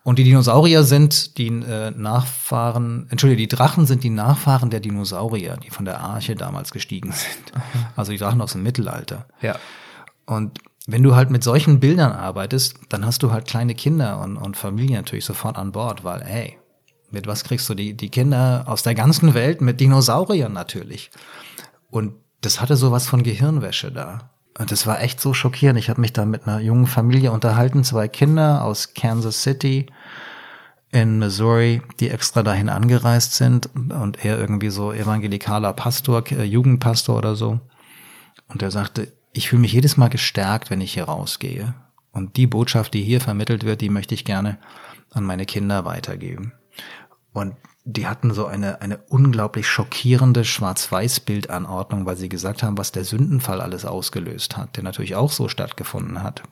Und die Dinosaurier sind die äh, Nachfahren, entschuldige, die Drachen sind die Nachfahren der Dinosaurier, die von der Arche damals gestiegen sind. Also die Drachen aus dem Mittelalter. Ja. Und wenn du halt mit solchen Bildern arbeitest, dann hast du halt kleine Kinder und, und Familie natürlich sofort an Bord, weil, hey, mit was kriegst du die, die Kinder aus der ganzen Welt? Mit Dinosauriern natürlich. Und das hatte sowas von Gehirnwäsche da. Und das war echt so schockierend. Ich habe mich da mit einer jungen Familie unterhalten, zwei Kinder aus Kansas City in Missouri, die extra dahin angereist sind und er irgendwie so evangelikaler Pastor, äh, Jugendpastor oder so. Und er sagte, ich fühle mich jedes Mal gestärkt, wenn ich hier rausgehe. Und die Botschaft, die hier vermittelt wird, die möchte ich gerne an meine Kinder weitergeben. Und die hatten so eine, eine unglaublich schockierende Schwarz-Weiß-Bildanordnung, weil sie gesagt haben, was der Sündenfall alles ausgelöst hat, der natürlich auch so stattgefunden hat.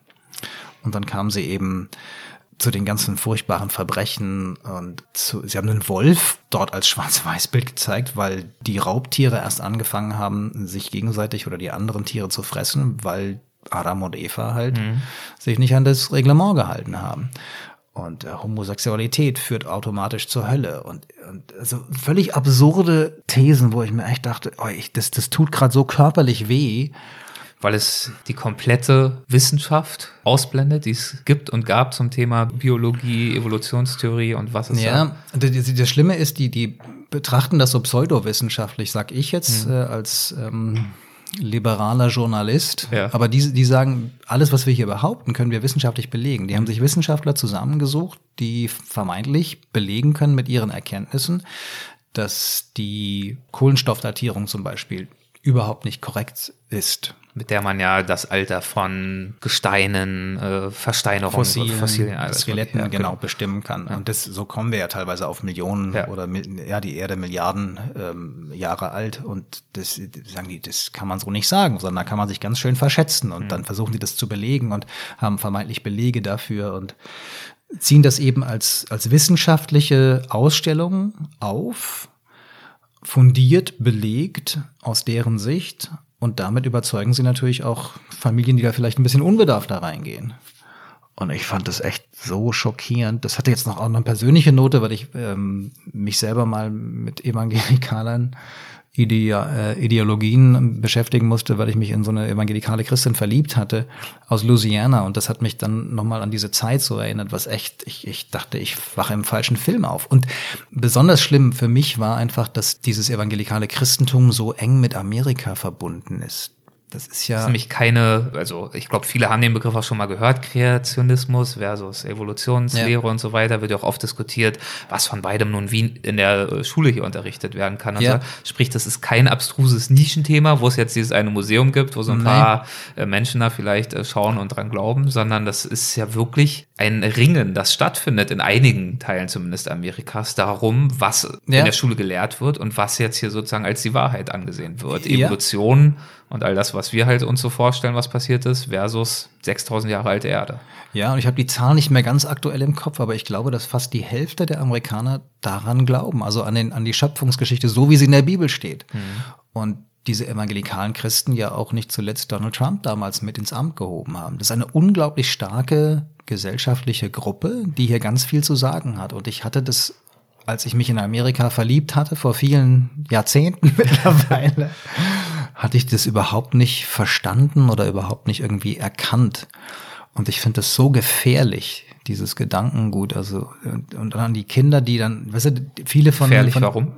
Und dann kamen sie eben zu den ganzen furchtbaren Verbrechen und zu, sie haben einen Wolf dort als Schwarz-Weiß-Bild gezeigt, weil die Raubtiere erst angefangen haben, sich gegenseitig oder die anderen Tiere zu fressen, weil Adam und Eva halt mhm. sich nicht an das Reglement gehalten haben. Und äh, Homosexualität führt automatisch zur Hölle. Und, und also völlig absurde Thesen, wo ich mir echt dachte, oh, ich, das, das tut gerade so körperlich weh weil es die komplette Wissenschaft ausblendet, die es gibt und gab zum Thema Biologie, Evolutionstheorie und was es Ja, das, das Schlimme ist, die, die betrachten das so pseudowissenschaftlich, sag ich jetzt, mhm. äh, als ähm, liberaler Journalist. Ja. Aber die, die sagen, alles, was wir hier behaupten, können wir wissenschaftlich belegen. Die haben sich Wissenschaftler zusammengesucht, die vermeintlich belegen können mit ihren Erkenntnissen, dass die Kohlenstoffdatierung zum Beispiel überhaupt nicht korrekt ist mit der man ja das Alter von Gesteinen, äh, Versteinerungen, Fossilien, Fossilien alles Skeletten ja, genau, genau bestimmen kann. Ja. Und das, so kommen wir ja teilweise auf Millionen ja. oder ja die Erde Milliarden ähm, Jahre alt und das sagen die, das kann man so nicht sagen, sondern da kann man sich ganz schön verschätzen und mhm. dann versuchen die das zu belegen und haben vermeintlich Belege dafür und ziehen das eben als als wissenschaftliche Ausstellung auf fundiert belegt aus deren Sicht und damit überzeugen sie natürlich auch Familien, die da vielleicht ein bisschen unbedarft da reingehen. Und ich fand das echt so schockierend. Das hatte jetzt noch auch eine persönliche Note, weil ich ähm, mich selber mal mit Evangelikalern Ide äh, Ideologien beschäftigen musste, weil ich mich in so eine evangelikale Christin verliebt hatte aus Louisiana. Und das hat mich dann nochmal an diese Zeit so erinnert, was echt, ich, ich dachte, ich wache im falschen Film auf. Und besonders schlimm für mich war einfach, dass dieses evangelikale Christentum so eng mit Amerika verbunden ist. Das ist ja. Das ist nämlich keine, also ich glaube, viele haben den Begriff auch schon mal gehört, Kreationismus versus Evolutionslehre ja. und so weiter, wird ja auch oft diskutiert, was von beidem nun wie in der Schule hier unterrichtet werden kann. Also, ja. Sprich, das ist kein abstruses Nischenthema, wo es jetzt dieses eine Museum gibt, wo so ein Nein. paar äh, Menschen da vielleicht äh, schauen und dran glauben, sondern das ist ja wirklich ein Ringen, das stattfindet in einigen Teilen zumindest Amerikas darum, was ja. in der Schule gelehrt wird und was jetzt hier sozusagen als die Wahrheit angesehen wird. Evolution und all das, was wir halt uns so vorstellen, was passiert ist, versus 6000 Jahre alte Erde. Ja, und ich habe die Zahl nicht mehr ganz aktuell im Kopf, aber ich glaube, dass fast die Hälfte der Amerikaner daran glauben, also an, den, an die Schöpfungsgeschichte, so wie sie in der Bibel steht. Mhm. Und diese evangelikalen Christen ja auch nicht zuletzt Donald Trump damals mit ins Amt gehoben haben. Das ist eine unglaublich starke gesellschaftliche Gruppe, die hier ganz viel zu sagen hat. Und ich hatte das, als ich mich in Amerika verliebt hatte, vor vielen Jahrzehnten [LAUGHS] mittlerweile, hatte ich das überhaupt nicht verstanden oder überhaupt nicht irgendwie erkannt. Und ich finde das so gefährlich, dieses Gedankengut. Also, und, und dann die Kinder, die dann, weißt du, viele von. Gefährlich, von, warum?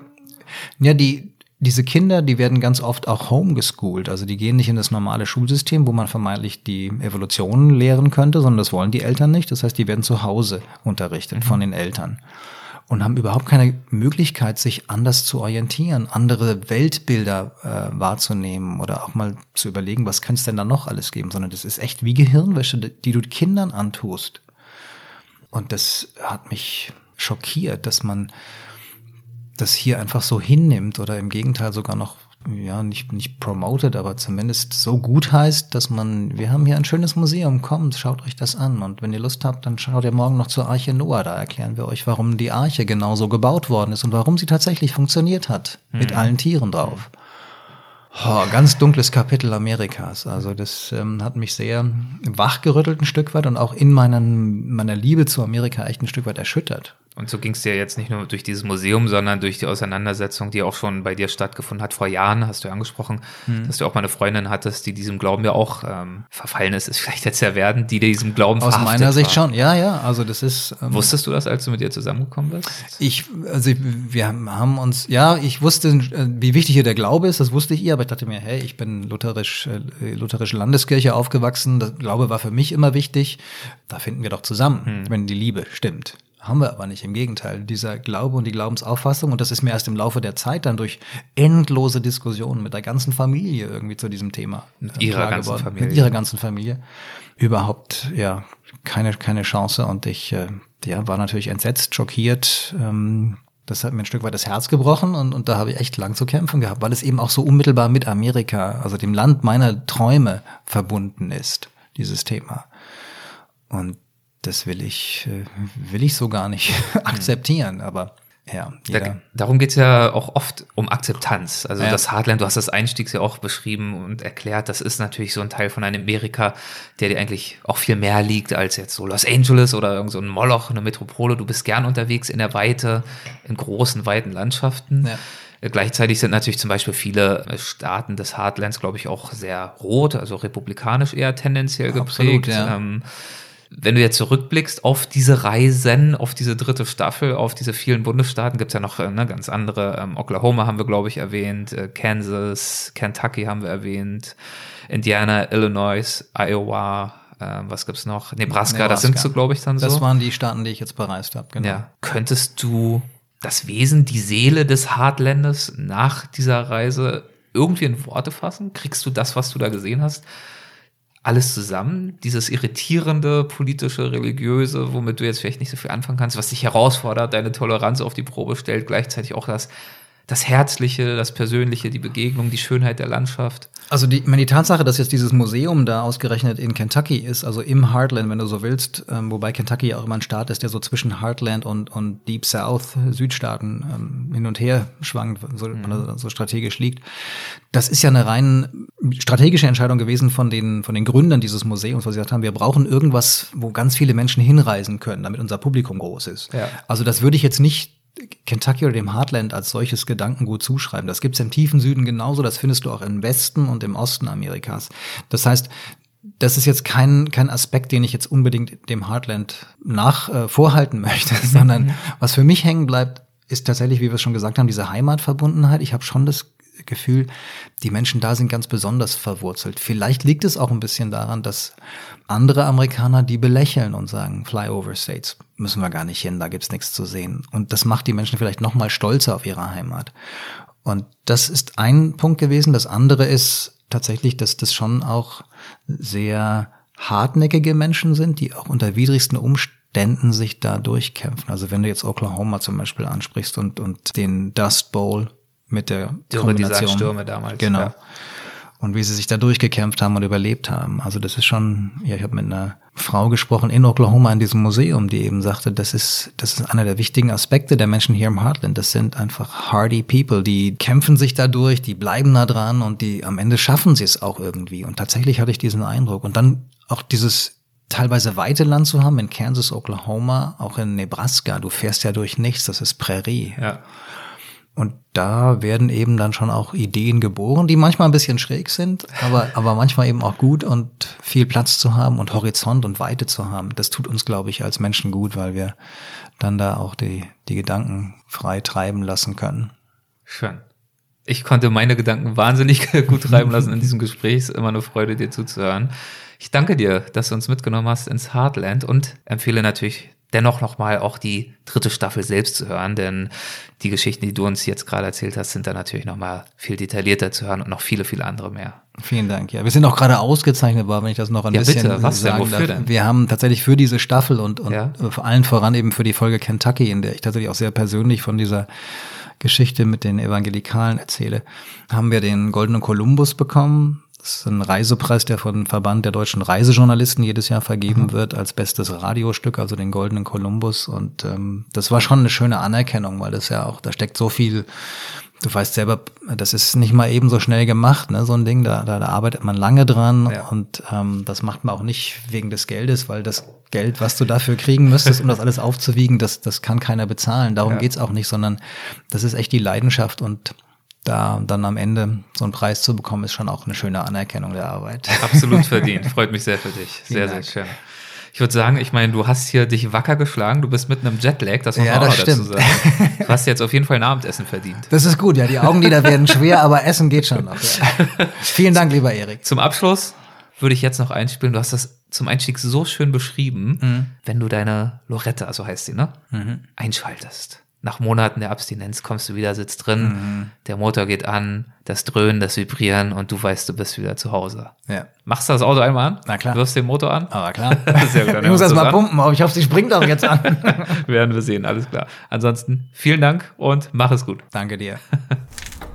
Ja, die, diese Kinder, die werden ganz oft auch homeschooled. Also die gehen nicht in das normale Schulsystem, wo man vermeintlich die Evolution lehren könnte, sondern das wollen die Eltern nicht. Das heißt, die werden zu Hause unterrichtet mhm. von den Eltern und haben überhaupt keine Möglichkeit, sich anders zu orientieren, andere Weltbilder äh, wahrzunehmen oder auch mal zu überlegen, was könnte es denn da noch alles geben, sondern das ist echt wie Gehirnwäsche, die du Kindern antust. Und das hat mich schockiert, dass man das hier einfach so hinnimmt oder im Gegenteil sogar noch ja, nicht, nicht promoted, aber zumindest so gut heißt, dass man, wir haben hier ein schönes Museum, kommt, schaut euch das an. Und wenn ihr Lust habt, dann schaut ihr morgen noch zur Arche Noah. Da erklären wir euch, warum die Arche genauso gebaut worden ist und warum sie tatsächlich funktioniert hat. Mhm. Mit allen Tieren drauf. Oh, ganz dunkles Kapitel Amerikas. Also das ähm, hat mich sehr wachgerüttelt ein Stück weit und auch in meinen, meiner Liebe zu Amerika echt ein Stück weit erschüttert. Und so ging es dir jetzt nicht nur durch dieses Museum, sondern durch die Auseinandersetzung, die auch schon bei dir stattgefunden hat vor Jahren, hast du ja angesprochen, mhm. dass du auch mal eine Freundin hattest, die diesem Glauben ja auch ähm, verfallen ist, ist vielleicht jetzt ja werden, die diesem Glauben Aus meiner Sicht war. schon, ja, ja. Also das ist. Ähm, Wusstest du das, als du mit ihr zusammengekommen bist? Ich, also wir haben uns, ja, ich wusste, äh, wie wichtig hier der Glaube ist, das wusste ich ihr, aber ich dachte mir, hey, ich bin lutherisch, äh, lutherische Landeskirche aufgewachsen, das Glaube war für mich immer wichtig. Da finden wir doch zusammen, hm. wenn die Liebe stimmt. Haben wir aber nicht. Im Gegenteil, dieser Glaube und die Glaubensauffassung, und das ist mir erst im Laufe der Zeit dann durch endlose Diskussionen mit der ganzen Familie irgendwie zu diesem Thema. Mit ihrer ganzen geworden. Familie. Mit ihrer ganzen Familie. Überhaupt, ja, keine, keine Chance. Und ich äh, ja, war natürlich entsetzt, schockiert. Ähm, das hat mir ein Stück weit das Herz gebrochen und, und da habe ich echt lang zu kämpfen gehabt, weil es eben auch so unmittelbar mit Amerika, also dem Land meiner Träume verbunden ist, dieses Thema. Und das will ich, äh, will ich so gar nicht [LAUGHS] akzeptieren, aber ja, da, darum geht's ja auch oft um Akzeptanz. Also ja. das Heartland, du hast das Einstiegs ja auch beschrieben und erklärt, das ist natürlich so ein Teil von einem Amerika, der dir eigentlich auch viel mehr liegt als jetzt so Los Angeles oder irgend so ein Moloch, eine Metropole. Du bist gern unterwegs in der Weite, in großen, weiten Landschaften. Ja. Äh, gleichzeitig sind natürlich zum Beispiel viele Staaten des Heartlands, glaube ich, auch sehr rot, also republikanisch eher tendenziell geprägt. Absolut, ja. ähm, wenn du jetzt zurückblickst auf diese Reisen, auf diese dritte Staffel, auf diese vielen Bundesstaaten, gibt's ja noch äh, ne, ganz andere. Ähm, Oklahoma haben wir, glaube ich, erwähnt, äh, Kansas, Kentucky haben wir erwähnt, Indiana, Illinois, Iowa, äh, was gibt's noch? Nebraska, Nebraska. das sind so, glaube ich, dann so. Das waren die Staaten, die ich jetzt bereist habe, genau. Ja. Könntest du das Wesen, die Seele des Heartlandes nach dieser Reise irgendwie in Worte fassen? Kriegst du das, was du da gesehen hast, alles zusammen, dieses irritierende, politische, religiöse, womit du jetzt vielleicht nicht so viel anfangen kannst, was dich herausfordert, deine Toleranz auf die Probe stellt, gleichzeitig auch das das Herzliche, das Persönliche, die Begegnung, die Schönheit der Landschaft. Also die, meine, die Tatsache, dass jetzt dieses Museum da ausgerechnet in Kentucky ist, also im Heartland, wenn du so willst, ähm, wobei Kentucky auch immer ein Staat ist, der so zwischen Heartland und, und Deep South, Südstaaten ähm, hin und her schwankt, so, mhm. so strategisch liegt. Das ist ja eine rein strategische Entscheidung gewesen von den, von den Gründern dieses Museums, weil sie gesagt haben, wir brauchen irgendwas, wo ganz viele Menschen hinreisen können, damit unser Publikum groß ist. Ja. Also das würde ich jetzt nicht Kentucky oder dem Heartland als solches Gedankengut zuschreiben. Das gibt's im tiefen Süden genauso, das findest du auch im Westen und im Osten Amerikas. Das heißt, das ist jetzt kein, kein Aspekt, den ich jetzt unbedingt dem Heartland nach äh, vorhalten [LAUGHS] möchte, sondern was für mich hängen bleibt, ist tatsächlich, wie wir es schon gesagt haben, diese Heimatverbundenheit. Ich habe schon das Gefühl, die Menschen da sind ganz besonders verwurzelt. Vielleicht liegt es auch ein bisschen daran, dass andere Amerikaner die belächeln und sagen, Flyover States müssen wir gar nicht hin, da gibt's nichts zu sehen. Und das macht die Menschen vielleicht noch mal stolzer auf ihre Heimat. Und das ist ein Punkt gewesen. Das andere ist tatsächlich, dass das schon auch sehr hartnäckige Menschen sind, die auch unter widrigsten Umständen sich da durchkämpfen. Also wenn du jetzt Oklahoma zum Beispiel ansprichst und, und den Dust Bowl mit der Dürre Kombination. Stürme damals. Genau. Ja. Und wie sie sich da durchgekämpft haben und überlebt haben. Also das ist schon, ja, ich habe mit einer Frau gesprochen in Oklahoma in diesem Museum, die eben sagte, das ist, das ist einer der wichtigen Aspekte der Menschen hier im Heartland. Das sind einfach hardy people, die kämpfen sich da durch, die bleiben da dran und die am Ende schaffen sie es auch irgendwie. Und tatsächlich hatte ich diesen Eindruck. Und dann auch dieses teilweise weite Land zu haben in Kansas, Oklahoma, auch in Nebraska. Du fährst ja durch nichts, das ist Prärie. Ja. Und da werden eben dann schon auch Ideen geboren, die manchmal ein bisschen schräg sind, aber, aber manchmal eben auch gut und viel Platz zu haben und Horizont und Weite zu haben. Das tut uns, glaube ich, als Menschen gut, weil wir dann da auch die, die Gedanken frei treiben lassen können. Schön. Ich konnte meine Gedanken wahnsinnig [LAUGHS] gut treiben lassen in diesem Gespräch. Es ist immer eine Freude, dir zuzuhören. Ich danke dir, dass du uns mitgenommen hast ins Heartland und empfehle natürlich dennoch nochmal auch die dritte Staffel selbst zu hören, denn die Geschichten, die du uns jetzt gerade erzählt hast, sind da natürlich nochmal viel detaillierter zu hören und noch viele, viele andere mehr. Vielen Dank. Ja, wir sind auch gerade ausgezeichnet worden, wenn ich das noch ein ja, bisschen bitte. Was sagen denn? Wofür darf. Denn? Wir haben tatsächlich für diese Staffel und, und ja? vor allen voran eben für die Folge Kentucky, in der ich tatsächlich auch sehr persönlich von dieser Geschichte mit den Evangelikalen erzähle, haben wir den Goldenen Kolumbus bekommen das ist ein Reisepreis, der von Verband der deutschen Reisejournalisten jedes Jahr vergeben mhm. wird als bestes Radiostück, also den Goldenen Kolumbus. Und ähm, das war schon eine schöne Anerkennung, weil das ja auch, da steckt so viel Du weißt selber, das ist nicht mal eben so schnell gemacht, ne, so ein Ding, da, da, da arbeitet man lange dran Ja. und ähm, das macht man auch nicht wegen des Geldes, weil das Geld, was du dafür kriegen müsstest, um das alles aufzuwiegen, das, das kann keiner bezahlen. Darum Ja. geht's auch nicht, sondern das ist echt die Leidenschaft und da dann am Ende so einen Preis zu bekommen, ist schon auch eine schöne Anerkennung der Arbeit. Absolut [LAUGHS] verdient. Freut mich sehr für dich. Sehr, sehr schön. Ich würde sagen, ich meine, du hast hier dich wacker geschlagen, du bist mit einem Jetlag, das muss Ja, man auch dazu sagen. [LAUGHS] Du hast jetzt auf jeden Fall ein Abendessen verdient. Das ist gut, ja, die Augenlider werden [LAUGHS] schwer, aber Essen geht schon noch. Ja. Vielen Dank, lieber Erik. Zum Abschluss würde ich jetzt noch einspielen. Du hast das zum Einstieg so schön beschrieben, Mhm. wenn du deine Loretta, so heißt sie, ne? Einschaltest. Nach Monaten der Abstinenz kommst du wieder, sitzt drin, Mhm. der Motor geht an, das Dröhnen, das Vibrieren und du weißt, du bist wieder zu Hause. Ja, Machst du das Auto einmal an? Na klar. Wirfst den Motor an? aber klar. [LAUGHS] Sehr gut, Ich muss mal das an. pumpen, aber ich hoffe, sie springt auch jetzt an. [LAUGHS] Werden wir sehen, alles klar. Ansonsten vielen Dank und mach es gut. Danke dir. [LAUGHS]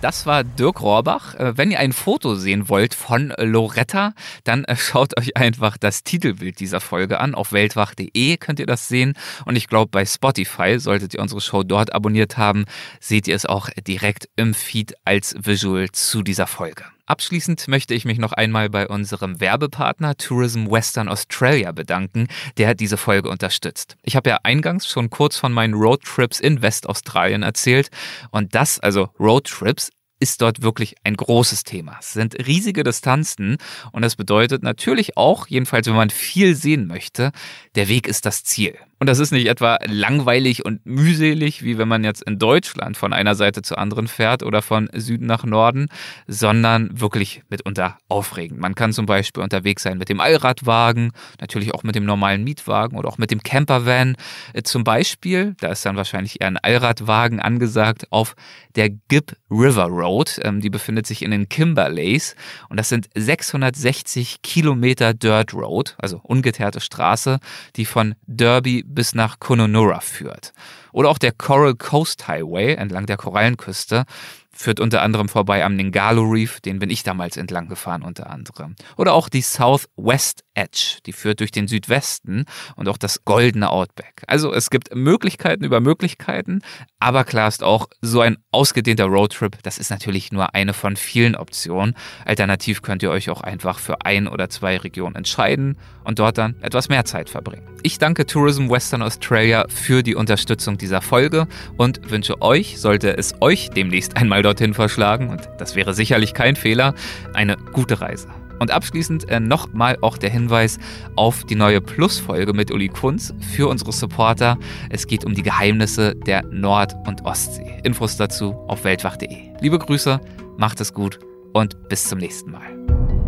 Das war Dirk Rohrbach. Äh, Wenn ihr ein Foto sehen wollt von Loretta, dann äh, schaut euch einfach das Titelbild dieser Folge an. Auf weltwach.de könnt ihr das sehen. Und ich glaube, bei Spotify, solltet ihr unsere Show dort abonniert haben, seht ihr es auch direkt im Feed als Visual zu dieser Folge. Abschließend möchte ich mich noch einmal bei unserem Werbepartner Tourism Western Australia bedanken, der diese Folge unterstützt. Ich habe ja eingangs schon kurz von meinen Roadtrips in Westaustralien erzählt und das, also Roadtrips, ist dort wirklich ein großes Thema. Es sind riesige Distanzen und das bedeutet natürlich auch, jedenfalls wenn man viel sehen möchte, der Weg ist das Ziel. Und das ist nicht etwa langweilig und mühselig, wie wenn man jetzt in Deutschland von einer Seite zur anderen fährt oder von Süden nach Norden, sondern wirklich mitunter aufregend. Man kann zum Beispiel unterwegs sein mit dem Allradwagen, natürlich auch mit dem normalen Mietwagen oder auch mit dem Campervan. Äh, Zum Beispiel, da ist dann wahrscheinlich eher ein Allradwagen angesagt, auf der Gibb River Road. Ähm, Die befindet sich in den Kimberleys und das sind 660 Kilometer Dirt Road, also ungeteerte Straße, die von Derby bis nach Kununurra führt. Oder auch der Coral Coast Highway entlang der Korallenküste führt unter anderem vorbei am Ningalo Reef, den bin ich damals entlang gefahren unter anderem. Oder auch die Southwest Edge, die führt durch den Südwesten und auch das goldene Outback. Also es gibt Möglichkeiten über Möglichkeiten, aber klar ist auch, so ein ausgedehnter Roadtrip, das ist natürlich nur eine von vielen Optionen. Alternativ könnt ihr euch auch einfach für ein oder zwei Regionen entscheiden und dort dann etwas mehr Zeit verbringen. Ich danke Tourism Western Australia für die Unterstützung dieser Folge und wünsche euch, sollte es euch demnächst einmal dorthin verschlagen, und das wäre sicherlich kein Fehler, eine gute Reise. Und abschließend äh, nochmal auch der Hinweis auf die neue Plus-Folge mit Uli Kunz für unsere Supporter. Es geht um die Geheimnisse der Nord- und Ostsee. Infos dazu auf weltwach.de. Liebe Grüße, macht es gut und bis zum nächsten Mal.